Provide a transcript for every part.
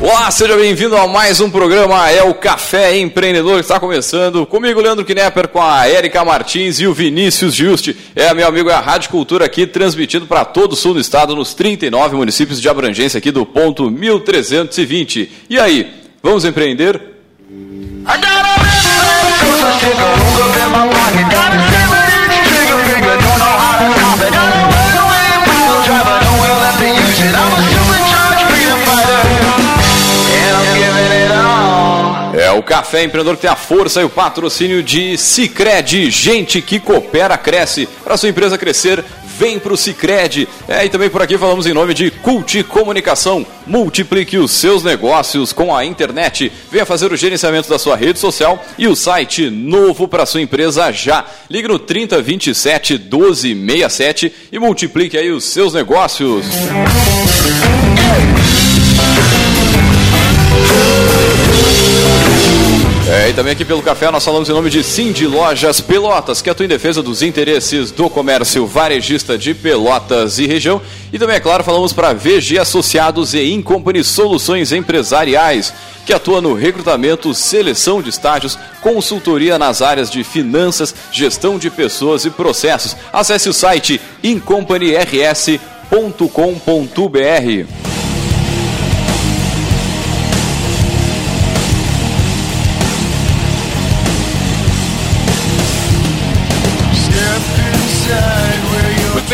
Olá, seja bem-vindo a mais um programa, é o Café Empreendedor que está começando. Comigo, Leandro Knepper, com a Erika Martins e o Vinícius Juste. É, meu amigo, é a Rádio Cultura aqui, transmitido para todo o sul do estado, nos 39 municípios de abrangência aqui do ponto 1320. E aí, vamos empreender? I Café Empreendedor que tem a força e o patrocínio de Cicred. Gente que coopera, cresce. Para sua empresa crescer, vem para o Cicred. É, e também por aqui falamos em nome de Cult Comunicação. Multiplique os seus negócios com a internet. Venha fazer o gerenciamento da sua rede social e o site novo para sua empresa já. Ligue no 3027 1267 e multiplique aí os seus negócios. É, e também aqui pelo café nós falamos em nome de Cindy Lojas Pelotas, que atua em defesa dos interesses do comércio varejista de Pelotas e região. E também, é claro, falamos para VG Associados e Incompany Soluções Empresariais, que atua no recrutamento, seleção de estágios, consultoria nas áreas de finanças, gestão de pessoas e processos. Acesse o site incompanyrs.com.br.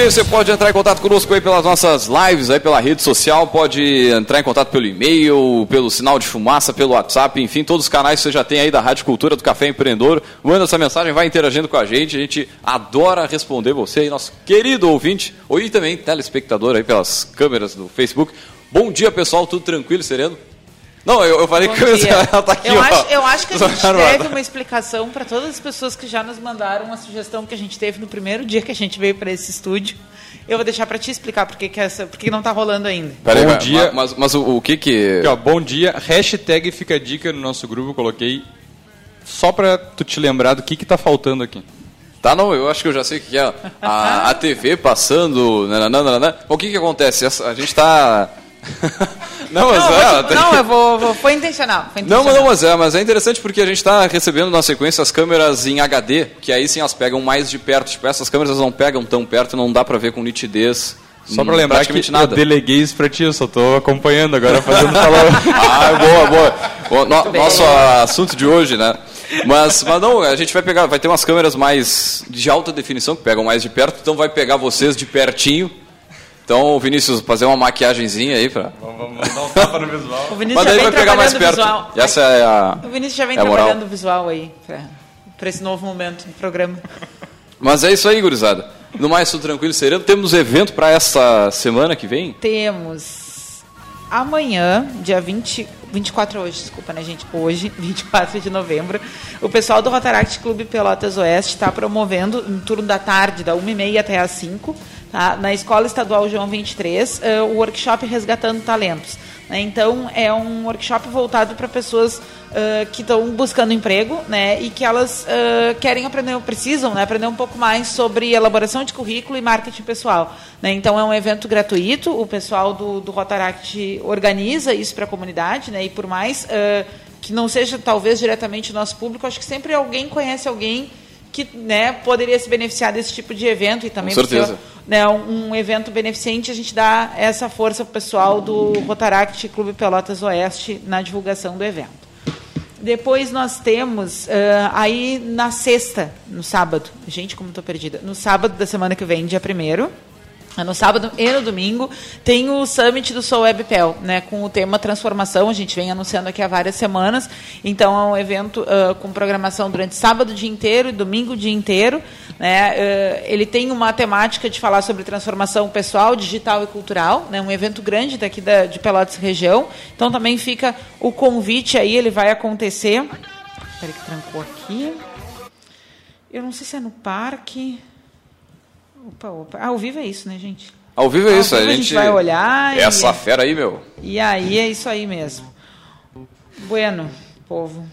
você pode entrar em contato conosco aí pelas nossas lives, aí pela rede social, pode entrar em contato pelo e-mail, pelo sinal de fumaça, pelo WhatsApp, enfim, todos os canais que você já tem aí da Rádio Cultura do Café Empreendedor. Manda essa mensagem, vai interagindo com a gente, a gente adora responder você aí, nosso querido ouvinte, ou e também telespectador aí pelas câmeras do Facebook. Bom dia, pessoal, tudo tranquilo, sereno? Não, eu, eu falei Bom que ela tá aqui, eu ó. Acho, eu acho que a gente teve uma explicação para todas as pessoas que já nos mandaram uma sugestão que a gente teve no primeiro dia que a gente veio para esse estúdio. Eu vou deixar para te explicar porque que essa, porque não tá rolando ainda. Peraí, bom dia. Mas, mas, o, o, que que... ó, bom dia, hashtag fica a dica no nosso grupo, eu coloquei só para tu te lembrar do que que tá faltando aqui. Tá, não, eu acho que eu já sei o que é. A, a TV passando. Nananana. O que que acontece? A gente tá não, mas não, é, tipo, não, eu vou, vou, foi, intencional, foi intencional. Não, não, mas é, mas é interessante porque a gente está recebendo na sequência as câmeras em HD, que aí sim elas pegam mais de perto. Tipo, essas câmeras não pegam tão perto, não dá para ver com nitidez. Só para lembrar que nada. eu deleguei isso para ti, eu só estou acompanhando agora, fazendo falar. ah, boa, boa. no, nosso assunto de hoje, né? Mas, mas não, a gente vai pegar, vai ter umas câmeras mais de alta definição que pegam mais de perto, então vai pegar vocês de pertinho então, Vinícius, fazer uma maquiagemzinha aí pra. Vamos, vamos dar um tapa no visual. O Vinícius Mas já vem vai pegar mais perto. Visual. Essa é a. O Vinícius já vem é trabalhando o visual aí para esse novo momento do programa. Mas é isso aí, gurizada. No mais, tudo tranquilo, sereno. Temos evento para essa semana que vem? Temos. Amanhã, dia 20, 24 hoje, desculpa, né, gente? Hoje, 24 de novembro, o pessoal do Rotaract Clube Pelotas Oeste está promovendo, no turno da tarde, da 1h30 até as 5 tá? na Escola Estadual João 23, uh, eh, o workshop Resgatando Talentos. Né? Então, é um workshop voltado para pessoas uh, que estão buscando emprego né? e que elas uh, querem aprender, precisam né? aprender um pouco mais sobre elaboração de currículo e marketing pessoal. Né? Então, é um evento gratuito, o pessoal do, do Rotaract organiza isso para a comunidade, né? e por mais que não seja talvez diretamente o nosso público, acho que sempre alguém conhece alguém que né, poderia se beneficiar desse tipo de evento e também Com certeza. né, um, um, evento beneficente a gente dá essa força para o pessoal do Rotaract Clube Pelotas Oeste na divulgação do evento. Depois nós temos uh, aí na sexta, no sábado, gente como estou perdida, no sábado da semana que vem, dia primeiro no sábado e no domingo tem o Summit do Soul WebPel, né, com o tema transformação. A gente vem anunciando aqui há várias semanas. Então é um evento uh, com programação durante sábado o dia inteiro e domingo o dia inteiro. Né? Uh, ele tem uma temática de falar sobre transformação pessoal, digital e cultural. Né? Um evento grande daqui da, de Pelotas região. Então também fica o convite aí. Ele vai acontecer. Espera que trancou aqui. Eu não sei se é no parque. Opa, opa. Ao vivo é isso, né, gente? Ao vivo é isso, vivo a, gente, a gente vai olhar. Essa e... fera aí, meu. E aí é isso aí mesmo. Bueno, povo.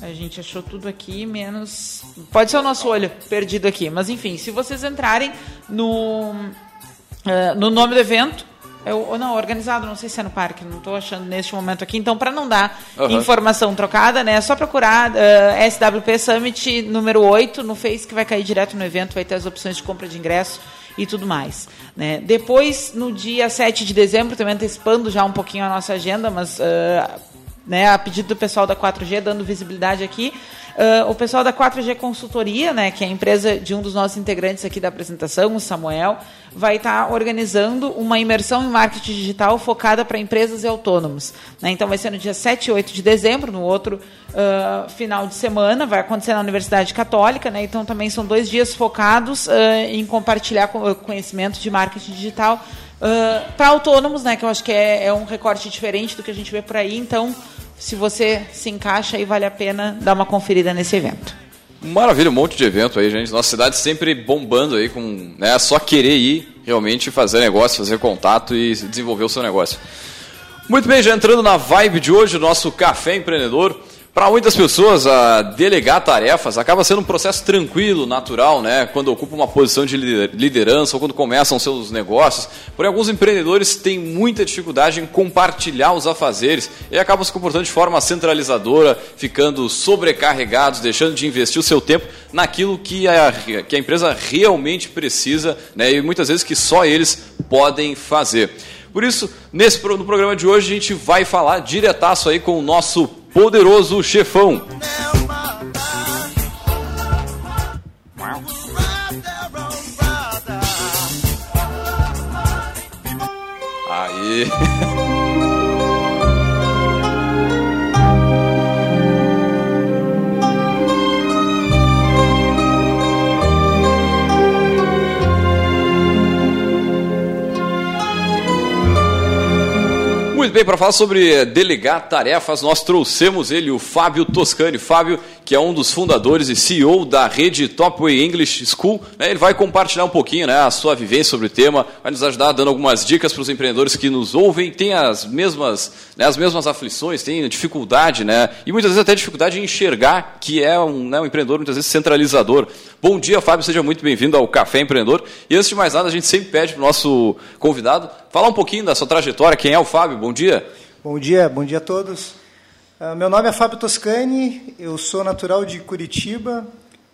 A gente achou tudo aqui, menos. Pode ser o nosso olho perdido aqui. Mas enfim, se vocês entrarem no, uh, no nome do evento, Eu, não, organizado, não sei se é no parque, não estou achando neste momento aqui. Então, para não dar Aham. informação trocada, né, é só procurar eh, SWP Summit número 8 no Face, que vai cair direto no evento, vai ter as opções de compra de ingresso e tudo mais. Né. Depois, no dia 7 de dezembro, também antecipando já um pouquinho a nossa agenda, mas eh, né, a pedido do pessoal da 4G, dando visibilidade aqui. ah, o pessoal da 4G Consultoria, né, que é a empresa de um dos nossos integrantes aqui da apresentação, o Samuel, vai estar organizando uma imersão em marketing digital focada para empresas e autônomos. né. Então, vai ser no dia 7 e 8 de dezembro, no outro ah, final de semana, vai acontecer na Universidade Católica. Né, então, também são dois dias focados ah, em compartilhar co- conhecimento de marketing digital para autônomos, né, que eu acho que é, é um recorte diferente do que a gente vê por aí. Então, se você se encaixa aí, vale a pena dar uma conferida nesse evento. Maravilha, um monte de evento aí, gente. Nossa cidade sempre bombando aí com, né, só querer ir realmente fazer negócio, fazer contato e desenvolver o seu negócio. Muito bem, já entrando na vibe de hoje, nosso café empreendedor. Para muitas pessoas, delegar tarefas acaba sendo um processo tranquilo, natural, né? Quando ocupa uma posição de lider- liderança ou quando começam seus negócios. Porém, alguns empreendedores têm muita dificuldade em compartilhar os afazeres e acabam se comportando de forma centralizadora, ficando sobrecarregados, deixando de investir o seu tempo naquilo que a, que a empresa realmente precisa, né? E muitas vezes que só eles podem fazer. Por isso, nesse no programa de hoje a gente vai falar diretaço aí com o nosso poderoso chefão. Aí. Muito bem, para falar sobre delegar tarefas, nós trouxemos ele, o Fábio Toscani. Fábio, que é um dos fundadores e CEO da rede Topway English School, né, ele vai compartilhar um pouquinho né, a sua vivência sobre o tema, vai nos ajudar dando algumas dicas para os empreendedores que nos ouvem, têm as mesmas, né, as mesmas aflições, têm dificuldade, né, e muitas vezes até dificuldade em enxergar que é um, né, um empreendedor muitas vezes centralizador. Bom dia, Fábio, seja muito bem-vindo ao Café Empreendedor. E antes de mais nada, a gente sempre pede para o nosso convidado falar um pouquinho da sua trajetória. Quem é o Fábio? Bom dia. Bom dia, bom dia a todos. Ah, meu nome é Fábio Toscani, eu sou natural de Curitiba,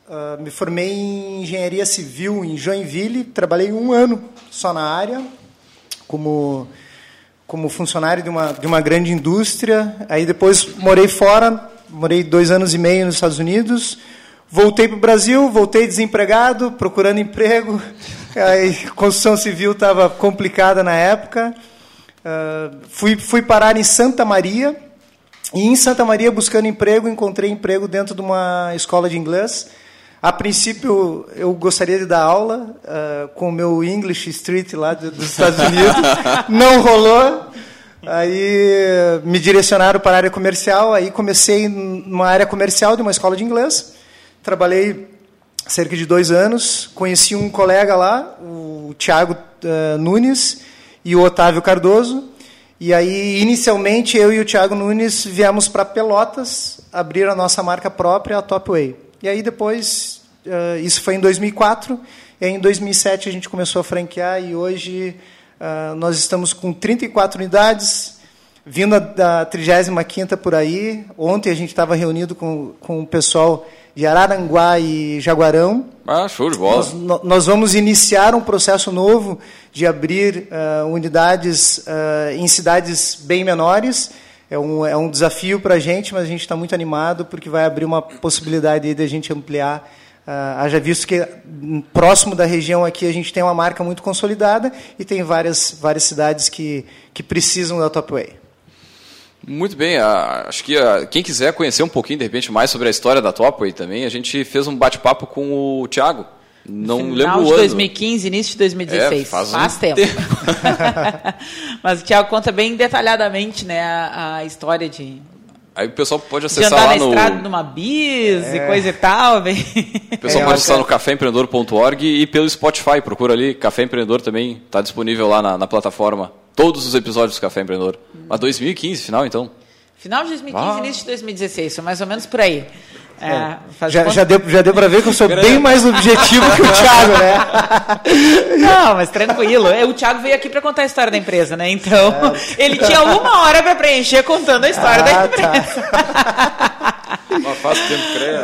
ah, me formei em engenharia civil em Joinville, trabalhei um ano só na área, como, como funcionário de uma, de uma grande indústria. Aí depois morei fora, morei dois anos e meio nos Estados Unidos, voltei para o Brasil, voltei desempregado, procurando emprego. Aí, construção civil estava complicada na época. Ah, fui, fui parar em Santa Maria, e em Santa Maria, buscando emprego, encontrei emprego dentro de uma escola de inglês. A princípio, eu gostaria de dar aula ah, com o meu English Street lá dos Estados Unidos. Não rolou. Aí me direcionaram para a área comercial. Aí comecei numa área comercial de uma escola de inglês. Trabalhei cerca de dois anos. Conheci um colega lá, o Tiago eh, Nunes e o Otávio Cardoso. E aí, inicialmente, eu e o Tiago Nunes viemos para Pelotas abrir a nossa marca própria, a Topway. E aí, depois, eh, isso foi em 2004. E em 2007, a gente começou a franquear e hoje ah, nós estamos com 34 unidades, vindo da 35ª por aí. Ontem a gente estava reunido com, com o pessoal de Araranguá e Jaguarão. Ah, show de bola. Nós, nós vamos iniciar um processo novo de abrir ah, unidades ah, em cidades bem menores. É um, é um desafio para a gente, mas a gente está muito animado porque vai abrir uma possibilidade aí de a gente ampliar. Ah, haja visto que próximo da região aqui a gente tem uma marca muito consolidada e tem várias, várias cidades que, que precisam da Topway. Muito bem, acho que quem quiser conhecer um pouquinho, de repente, mais sobre a história da Topway também, a gente fez um bate-papo com o Thiago. Não Final lembro o de ano. 2015, início de 2016. É, faz um tempo. tempo. Mas o Tiago conta bem detalhadamente né, a, a história de, Aí o pessoal pode de acessar andar lá na no. estrada numa bis É. e coisa e tal. Bem... O pessoal É, pode acessar no caféempreendedor.org e pelo Spotify. Procura ali, Café Empreendedor também está disponível lá na, na plataforma. Todos os episódios do Café Empreendedor. Mas 2015, final então. Final de 2015, Ah. início de 2016, foi mais ou menos por aí. É, já, já, deu, já deu para ver que eu sou bem mais objetivo que o Thiago, né? Não, mas tranquilo. O Thiago veio aqui para contar a história da empresa, né? Então, é. ele tinha uma hora para preencher contando a história ah, da tá. empresa. Tá. mas faz tempo, creio.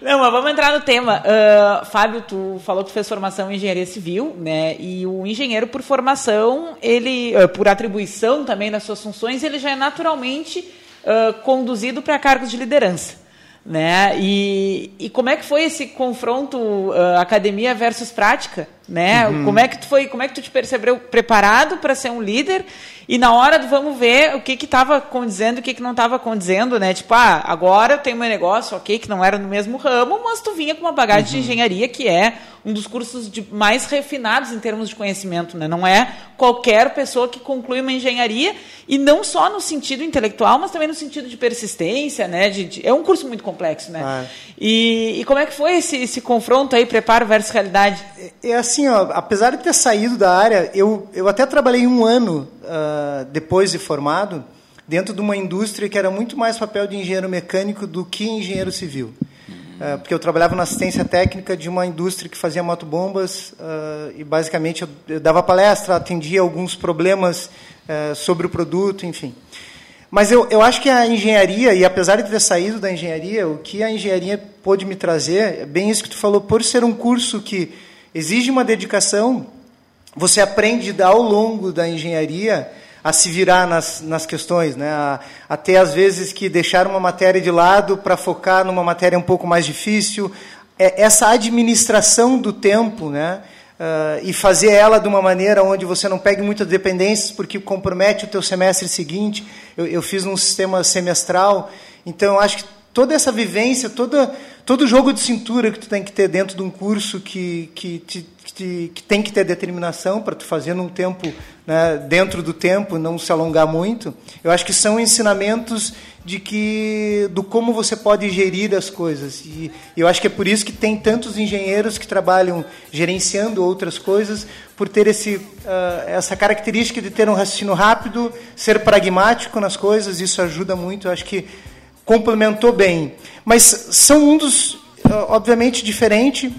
Não, mas vamos entrar no tema. Uh, Fábio, tu falou que tu fez formação em engenharia civil, né? E o engenheiro, por formação, ele, uh, por atribuição também nas suas funções, ele já é naturalmente uh, conduzido para cargos de liderança. Né? E, e como é que foi esse confronto uh, academia versus prática? Né? Uhum. Como é que tu foi, como é que tu te percebeu preparado para ser um líder e na hora do vamos ver o que que estava condizendo, o que que não estava condizendo, né? Tipo, ah, agora eu tenho meu negócio, ok, que não era no mesmo ramo, mas tu vinha com uma bagagem uhum. de engenharia que é um dos cursos de, mais refinados em termos de conhecimento, né? Não é qualquer pessoa que conclui uma engenharia e não só no sentido intelectual, mas também no sentido de persistência, né? De, de, é um curso muito complexo, né? Ah. E, e, como é que foi esse, esse confronto aí, preparo versus realidade? É, é assim, ó, apesar de ter saído da área, eu, eu até trabalhei um ano uh, depois de formado dentro de uma indústria que era muito mais papel de engenheiro mecânico do que engenheiro civil. Uh, porque eu trabalhava na assistência técnica de uma indústria que fazia motobombas uh, e basicamente eu, eu, dava palestra, atendia alguns problemas sobre o produto, enfim. Mas eu, eu acho que a engenharia, e apesar de ter saído da engenharia, o que a engenharia pôde me trazer, é bem isso que tu falou, por ser um curso que exige uma dedicação, você aprende ao longo da engenharia a se virar nas, nas questões, né? Até às vezes que deixar uma matéria de lado para focar numa matéria um pouco mais difícil. É, essa administração do tempo, né? Uh, e fazer ela de uma maneira onde você não pegue muitas dependências, porque compromete o teu semestre seguinte. Eu, eu fiz um sistema semestral, então eu acho que toda essa vivência, toda, todo jogo de cintura que tu tem que ter dentro de um curso que, que, te, que, que tem que ter determinação para tu fazer num tempo, né, dentro do tempo, não se alongar muito, eu acho que são ensinamentos de que do como você pode gerir as coisas. E eu acho que é por isso que tem tantos engenheiros que trabalham gerenciando outras coisas, por ter esse, uh, essa característica de ter um raciocínio rápido, ser pragmático nas coisas, isso ajuda muito. Eu acho que complementou bem. Mas são dos, uh, obviamente, diferente.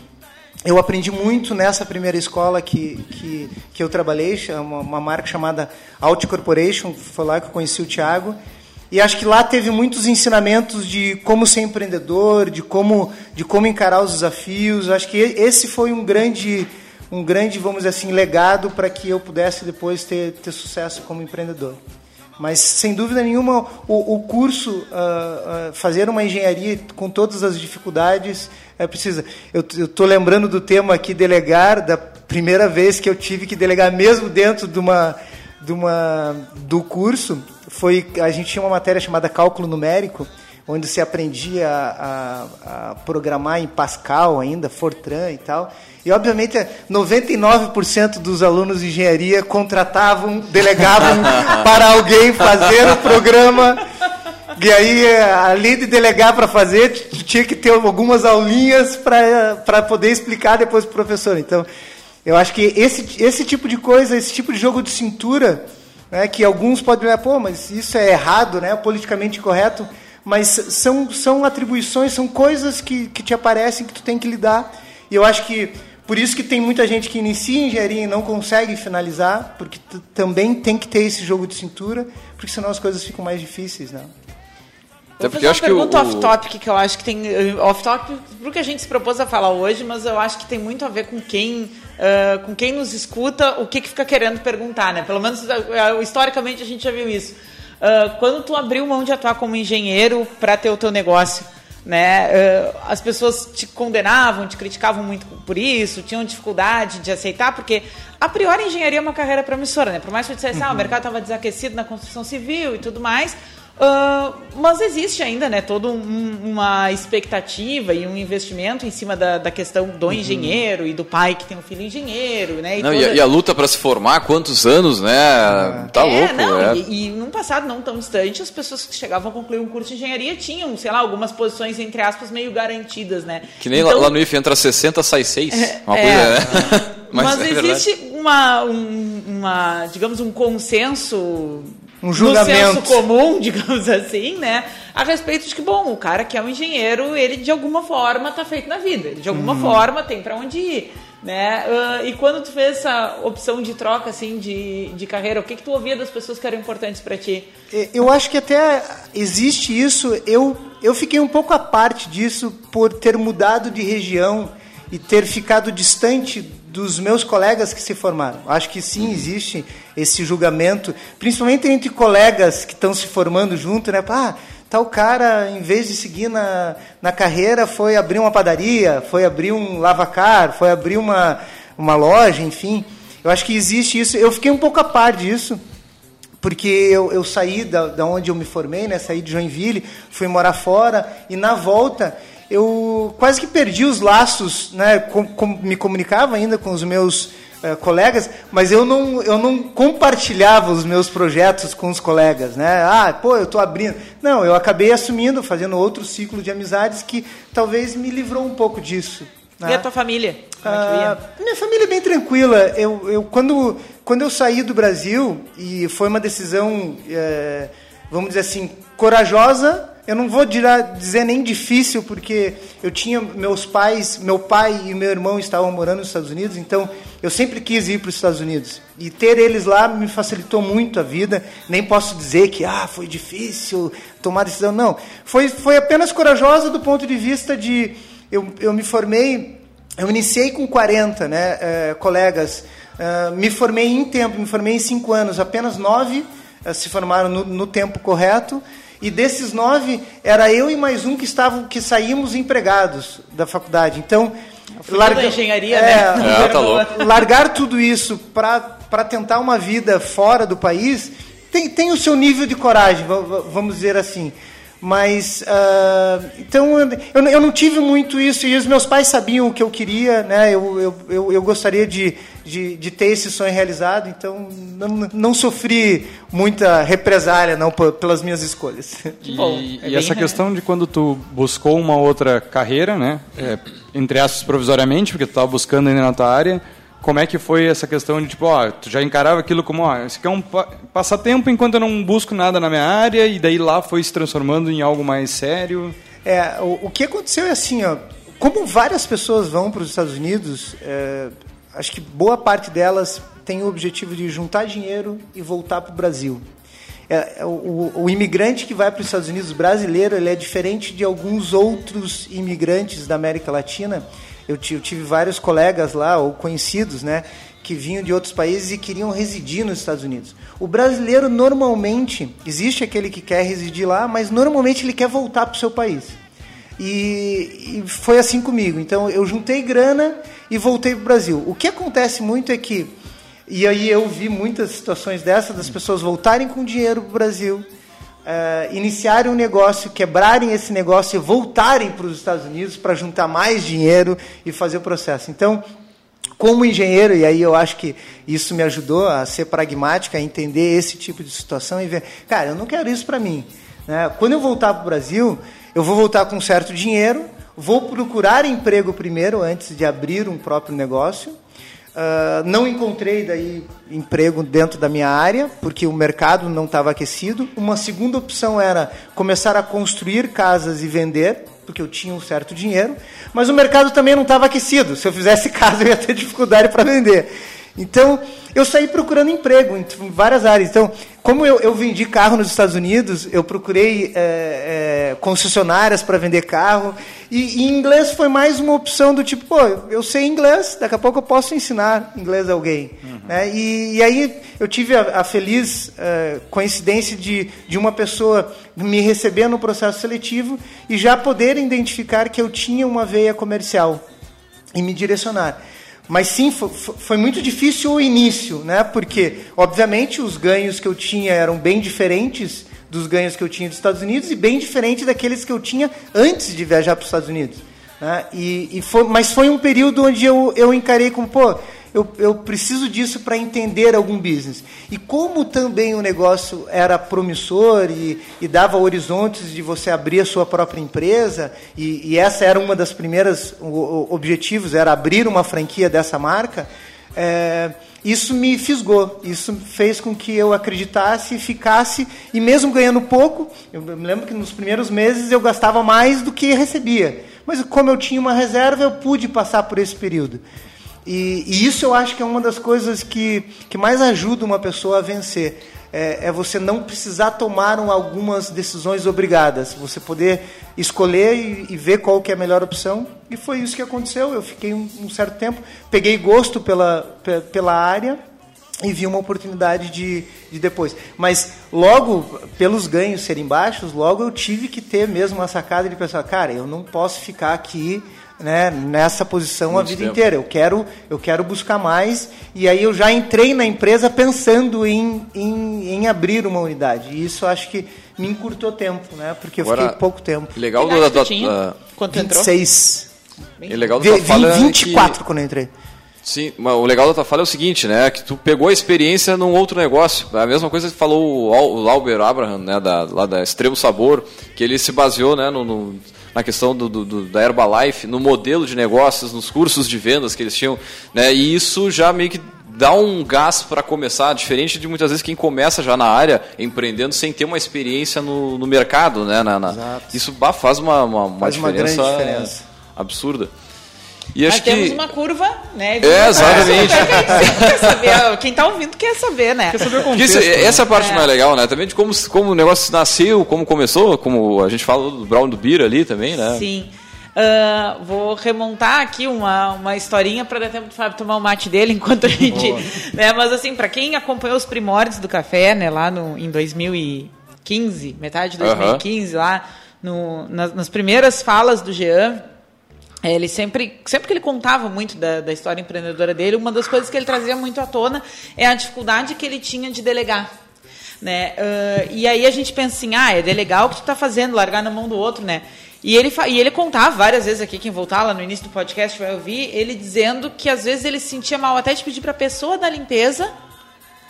Eu aprendi muito nessa primeira escola que, que, que eu trabalhei, uma, uma marca chamada Alt Corporation, foi lá que eu conheci o Thiago. E acho que lá teve muitos ensinamentos de como ser empreendedor, de como, de como encarar os desafios. Acho que esse foi um grande, um grande, vamos dizer assim, legado para que eu pudesse depois ter, ter sucesso como empreendedor. Mas, sem dúvida nenhuma, o, o curso, uh, uh, fazer uma engenharia com todas as dificuldades, é precisa. Eu estou lembrando do tema aqui, delegar, da primeira vez que eu tive que delegar, mesmo dentro de uma, de uma, do curso, foi a gente tinha uma matéria chamada cálculo numérico, onde se aprendia a, a, a programar em Pascal ainda, Fortran e tal. E, obviamente, 99% dos alunos de engenharia contratavam, delegavam para alguém fazer o programa. E aí, além de delegar para fazer, tinha que ter algumas aulinhas para poder explicar depois para o professor. Então, eu acho que esse, esse tipo de coisa, esse tipo de jogo de cintura, né, que alguns podem olhar, pô, mas isso é errado, né, politicamente correto, mas são, são atribuições, são coisas que, que te aparecem que tu tem que lidar. E eu acho que por isso que tem muita gente que inicia engenharia e não consegue finalizar, porque também tem que ter esse jogo de cintura, porque senão as coisas ficam mais difíceis, né? Vou fazer uma pergunta o... off-topic, que eu acho que tem... Eh, off-topic, porque a gente se propôs a falar hoje, mas eu acho que tem muito a ver com quem uh, com quem nos escuta, o que, que fica querendo perguntar, né? Pelo menos uh, historicamente a gente já viu isso. Uh, quando tu abriu mão de atuar como engenheiro para ter o teu negócio, né? as pessoas te condenavam, te criticavam muito por isso, tinham dificuldade de aceitar, porque a priori a engenharia é uma carreira promissora, né? Por mais que você dissesse, uhum. ah, o uhum. mercado estava desaquecido na construção civil e tudo mais, Uh, mas existe ainda né, toda um, uma expectativa e um investimento em cima da, da questão do uhum. engenheiro e do pai que tem um filho engenheiro. Né, e, não, toda... e, a, e a, luta para se formar, quantos anos, né? É. Tá é, louco. Não, é. E, e num passado não tão distante, as pessoas que chegavam a concluir um curso de engenharia tinham, sei lá, algumas posições, entre aspas, meio garantidas. Né? Que nem então, lá no IF entra 60, sai 6. É, uma coisa, é. né? Mas, mas é existe uma, um, uma, digamos, um consenso um julgamento. no senso comum, digamos assim, né? A respeito de que, bom, o cara que é um engenheiro, ele de alguma forma está feito na vida. Ele de alguma uhum. forma tem para onde ir. Né? Uh, e quando tu fez essa opção de troca assim de, de carreira, o que, que tu ouvia das pessoas que eram importantes para ti? Eu acho que até existe isso. Eu, eu fiquei um pouco à parte disso por ter mudado de região e ter ficado distante dos meus colegas que se formaram. Acho que sim existe esse julgamento, principalmente entre colegas que estão se formando junto, né? Ah, tal cara, em vez de seguir na, na carreira, foi abrir uma padaria, foi abrir um lavacar, foi abrir uma, uma loja, enfim. Eu acho que existe isso. Eu fiquei um pouco a par disso, porque eu, eu saí da, da onde eu me formei, né? saí de Joinville, fui morar fora, e na volta eu quase que perdi os laços, né? Com, com, me comunicava ainda com os meus uh, colegas, mas eu não, eu não compartilhava os meus projetos com os colegas, né? Ah, pô, eu estou abrindo. Não, eu acabei assumindo, fazendo outro ciclo de amizades que talvez me livrou um pouco disso. Né? E a tua família? Uh, minha família é bem tranquila. Eu, eu, quando, quando eu saí do Brasil, e foi uma decisão, é, vamos dizer assim, corajosa, eu não vou dizer nem difícil, porque eu tinha meus pais, meu pai e meu irmão estavam morando nos Estados Unidos, então eu sempre quis ir para os Estados Unidos. E ter eles lá me facilitou muito a vida. Nem posso dizer que ah, foi difícil tomar decisão. Não, foi, foi apenas corajosa do ponto de vista de. Eu, eu me formei, eu iniciei com 40 né, é, colegas. Uh, me formei em tempo, me formei em cinco anos, apenas nove uh, se formaram no, no tempo correto. E desses nove, era eu e mais um que estavam, que saímos empregados da faculdade. Então, larga, engenharia, é, né? É, tá largar tudo isso para tentar uma vida fora do país tem, tem o seu nível de coragem, vamos dizer assim. Mas, uh, então, eu, eu não tive muito isso, e os meus pais sabiam o que eu queria, né? Eu, eu, eu, eu gostaria de, de, de, ter esse sonho realizado, então não, não sofri muita represália não pelas minhas escolhas. E, bom, é e essa questão de quando tu buscou uma outra carreira, né? É, entre aspas, provisoriamente, porque tu estava buscando ainda na tua área, como é que foi essa questão de, tipo, ó, tu já encarava aquilo como, ó, isso aqui é um passatempo enquanto eu não busco nada na minha área, e daí lá foi se transformando em algo mais sério? É, o, o que aconteceu é assim, ó, como várias pessoas vão para os Estados Unidos, é, acho que boa parte delas tem o objetivo de juntar dinheiro e voltar para o Brasil. É, o, o, imigrante que vai para os Estados Unidos brasileiro, ele é diferente de alguns outros imigrantes da América Latina, eu, tive vários colegas lá, ou conhecidos, né, que vinham de outros países e queriam residir nos Estados Unidos. O brasileiro, normalmente, existe aquele que quer residir lá, mas normalmente ele quer voltar para o seu país. E, e, foi assim comigo. Então, eu juntei grana e voltei para o Brasil. O que acontece muito é que, e aí eu vi muitas situações dessas, das pessoas voltarem com dinheiro para o Brasil, uh, iniciarem um negócio, quebrarem esse negócio e voltarem para os Estados Unidos para juntar mais dinheiro e fazer o processo. Então, como engenheiro, e aí eu acho que isso me ajudou a ser pragmática, a entender esse tipo de situação e ver, cara, eu não quero isso para mim. Né? Quando eu voltar para o Brasil, eu vou voltar com certo dinheiro, vou procurar emprego primeiro antes de abrir um próprio negócio Uh, não encontrei daí emprego dentro da minha área, porque o mercado não estava aquecido. Uma segunda opção era começar a construir casas e vender, porque eu tinha um certo dinheiro, mas o mercado também não estava aquecido. Se eu fizesse casa, eu ia ter dificuldade para vender. Então, eu saí procurando emprego em várias áreas. Então, como eu, eu vendi carro nos Estados Unidos, eu procurei é, é, concessionárias para vender carro. E, e, inglês foi mais uma opção do tipo, pô, eu sei inglês, daqui a pouco eu posso ensinar inglês a alguém. Uhum. Né? E, e, aí eu tive a, a feliz é, coincidência de, de uma pessoa me receber no processo seletivo e já poder identificar que eu tinha uma veia comercial e me direcionar. Mas sim, foi, muito difícil o início, né? Porque, obviamente, os ganhos que eu tinha eram bem diferentes dos ganhos que eu tinha dos Estados Unidos e bem diferentes daqueles que eu tinha antes de viajar para os Estados Unidos. Né? E, e foi, mas foi um período onde eu, eu encarei como, pô, eu, eu preciso disso para entender algum business. E como também o negócio era promissor e, e dava horizontes de você abrir a sua própria empresa, e, e essa era uma das primeiras objetivos, era abrir uma franquia dessa marca, é, isso me fisgou, isso fez com que eu acreditasse, ficasse, e mesmo ganhando pouco, eu me lembro que nos primeiros meses eu gastava mais do que recebia. Mas como eu tinha uma reserva, eu pude passar por esse período. E, e isso eu acho que é uma das coisas que, que mais ajuda uma pessoa a vencer. É, é, você não precisar tomar algumas decisões obrigadas. Você poder escolher e, e, ver qual que é a melhor opção. E foi isso que aconteceu. Eu fiquei um, um certo tempo, peguei gosto pela, pela área e vi uma oportunidade de, de depois. Mas logo, pelos ganhos serem baixos, logo eu tive que ter mesmo uma sacada de pensar, cara, eu não posso ficar aqui né, nessa posição Muito a vida tempo. inteira. Eu quero, eu quero buscar mais. E aí eu já entrei na empresa pensando em, em, em abrir uma unidade. E isso acho que me encurtou tempo, né? Porque eu Agora, fiquei pouco tempo. Legal do, da, da, da, Quanto 26. entrou? legal da tua fala 24 é que... quando eu entrei. Sim, o legal da tua fala é o seguinte, né? Que tu pegou a experiência num outro negócio. É a mesma coisa que falou o Albert Abraham, né? Da, lá da Extremo Sabor, que ele se baseou né, no, no na questão do, do, da Herbalife, no modelo de negócios, nos cursos de vendas que eles tinham, né? E isso já meio que dá um gás para começar, diferente de muitas vezes quem começa já na área empreendendo sem ter uma experiência no, no mercado, né? Na, na... Isso faz uma, uma, uma faz diferença, uma diferença absurda. E acho temos que... uma curva, né? É, exatamente. quer saber, quem está ouvindo quer saber, né? Quer saber o contexto, isso, né? Essa é a parte é. mais legal, né? Também de como, como o negócio nasceu, como começou, como a gente falou do Brown do Beer ali também, né? Sim. Uh, vou remontar aqui uma, uma historinha para dar tempo do Fábio tomar o mate dele enquanto a gente. Né, mas assim, para quem acompanhou os primórdios do café, né, lá no, em 2015, metade de 2015, uh -huh. lá no, nas, nas primeiras falas do Jean, ele sempre, sempre que ele contava muito da, da, história empreendedora dele, uma das coisas que ele trazia muito à tona é a dificuldade que ele tinha de delegar. Né? Uh, e aí a gente pensa assim, ah, é delegar o que tu está fazendo, largar na mão do outro, né? E ele, e ele contava várias vezes aqui, quem voltar lá no início do podcast vai ouvir, ele dizendo que às vezes ele se sentia mal até de pedir para a pessoa da limpeza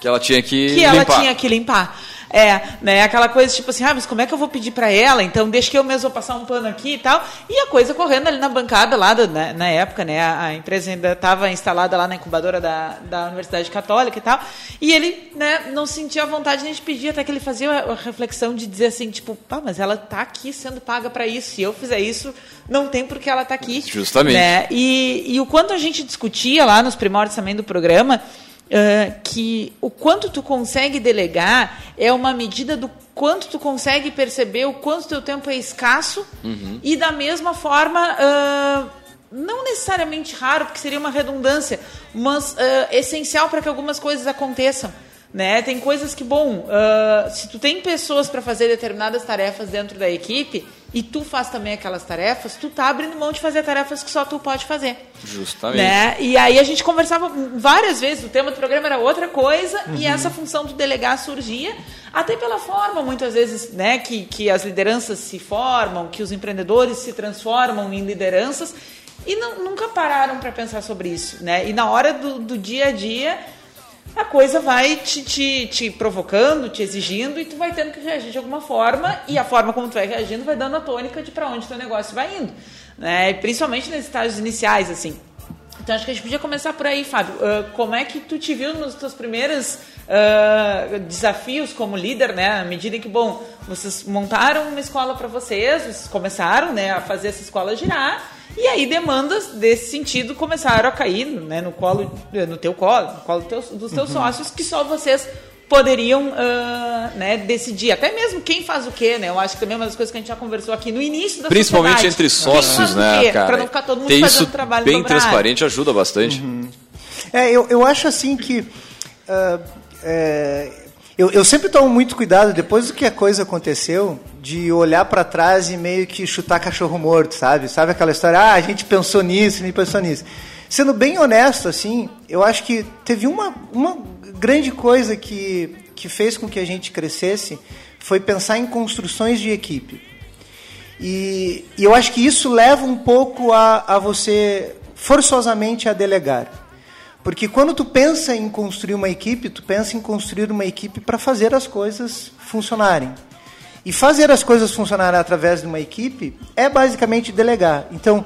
que ela tinha que, que limpar. ela tinha que limpar. É, né? Aquela coisa tipo assim, ah, mas como é que eu vou pedir para ela? Então deixa que eu mesmo vou passar um pano aqui e tal. E a coisa correndo ali na bancada lá do, na, na, época, né? A, a empresa ainda estava instalada lá na incubadora da, da Universidade Católica e tal. E ele, né, não sentia vontade nem de pedir, até que ele fazia a, a reflexão de dizer assim, tipo, pá, mas ela tá aqui sendo paga para isso. Se eu fizer isso, não tem porque ela tá aqui. Justamente. Né? E, e o quanto a gente discutia lá nos primórdios também do programa uh, que o quanto tu consegue delegar é uma medida do quanto tu consegue perceber o quanto teu tempo é escasso uhum. e da mesma forma uh, não necessariamente raro porque seria uma redundância mas uh, essencial para que algumas coisas aconteçam né? Tem coisas que, bom, uh, se tu tem pessoas para fazer determinadas tarefas dentro da equipe e tu faz também aquelas tarefas, tu tá abrindo mão de fazer tarefas que só tu pode fazer. Justamente. Né? E aí a gente conversava várias vezes, o tema do programa era outra coisa uhum. e essa função do delegar surgia, até pela forma, muitas vezes, né, que, que as lideranças se formam, que os empreendedores se transformam em lideranças e não, nunca pararam para pensar sobre isso. Né? E na hora do, do dia a dia a coisa vai te, te, te, provocando, te exigindo e tu vai tendo que reagir de alguma forma e a forma como tu vai reagindo vai dando a tônica de para onde teu negócio vai indo, né? Principalmente nesses estágios iniciais, assim. Então acho que a gente podia começar por aí, Fábio. Uh, como é que tu te viu nos teus primeiros uh, desafios como líder, né? À medida que, bom, vocês montaram uma escola para vocês, vocês começaram, né, a fazer essa escola girar e aí demandas desse sentido começaram a cair né, no colo, no teu colo, no colo dos teus uhum. sócios, que só vocês poderiam uh, né, decidir. Até mesmo quem faz o quê, né? Eu acho que também é uma das coisas que a gente já conversou aqui no início da Principalmente entre sócios, né, cara? Para não ficar todo mundo Ter fazendo isso trabalho bem transparente ajuda bastante. Uhum. É, eu, eu acho assim que... Uh, é, eu, eu sempre tomo muito cuidado, depois do que a coisa aconteceu, de olhar para trás e meio que chutar cachorro morto, sabe? Sabe aquela história, ah, a gente pensou nisso, a gente pensou nisso. Sendo bem honesto, assim, eu acho que teve uma, uma grande coisa que, que fez com que a gente crescesse, foi pensar em construções de equipe. E, e eu acho que isso leva um pouco a, a você forçosamente a delegar. Porque quando tu pensa em construir uma equipe, tu pensa em construir uma equipe para fazer as coisas funcionarem. E fazer as coisas funcionarem através de uma equipe é basicamente delegar. Então,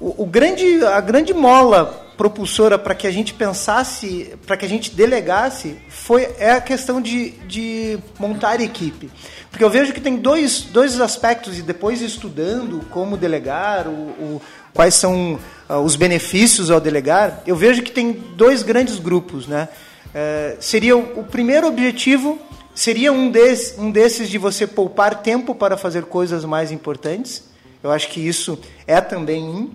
o, o grande, a grande mola propulsora para que a gente pensasse, para que a gente delegasse, foi é a questão de, de montar equipe. Porque eu vejo que tem dois, dois aspectos, e depois estudando como delegar, o, o quais são uh, os benefícios ao delegar, eu vejo que tem dois grandes grupos. Né? Uh, seria o, o, primeiro objetivo, seria um, des, um desses de você poupar tempo para fazer coisas mais importantes. Eu acho que isso é também um.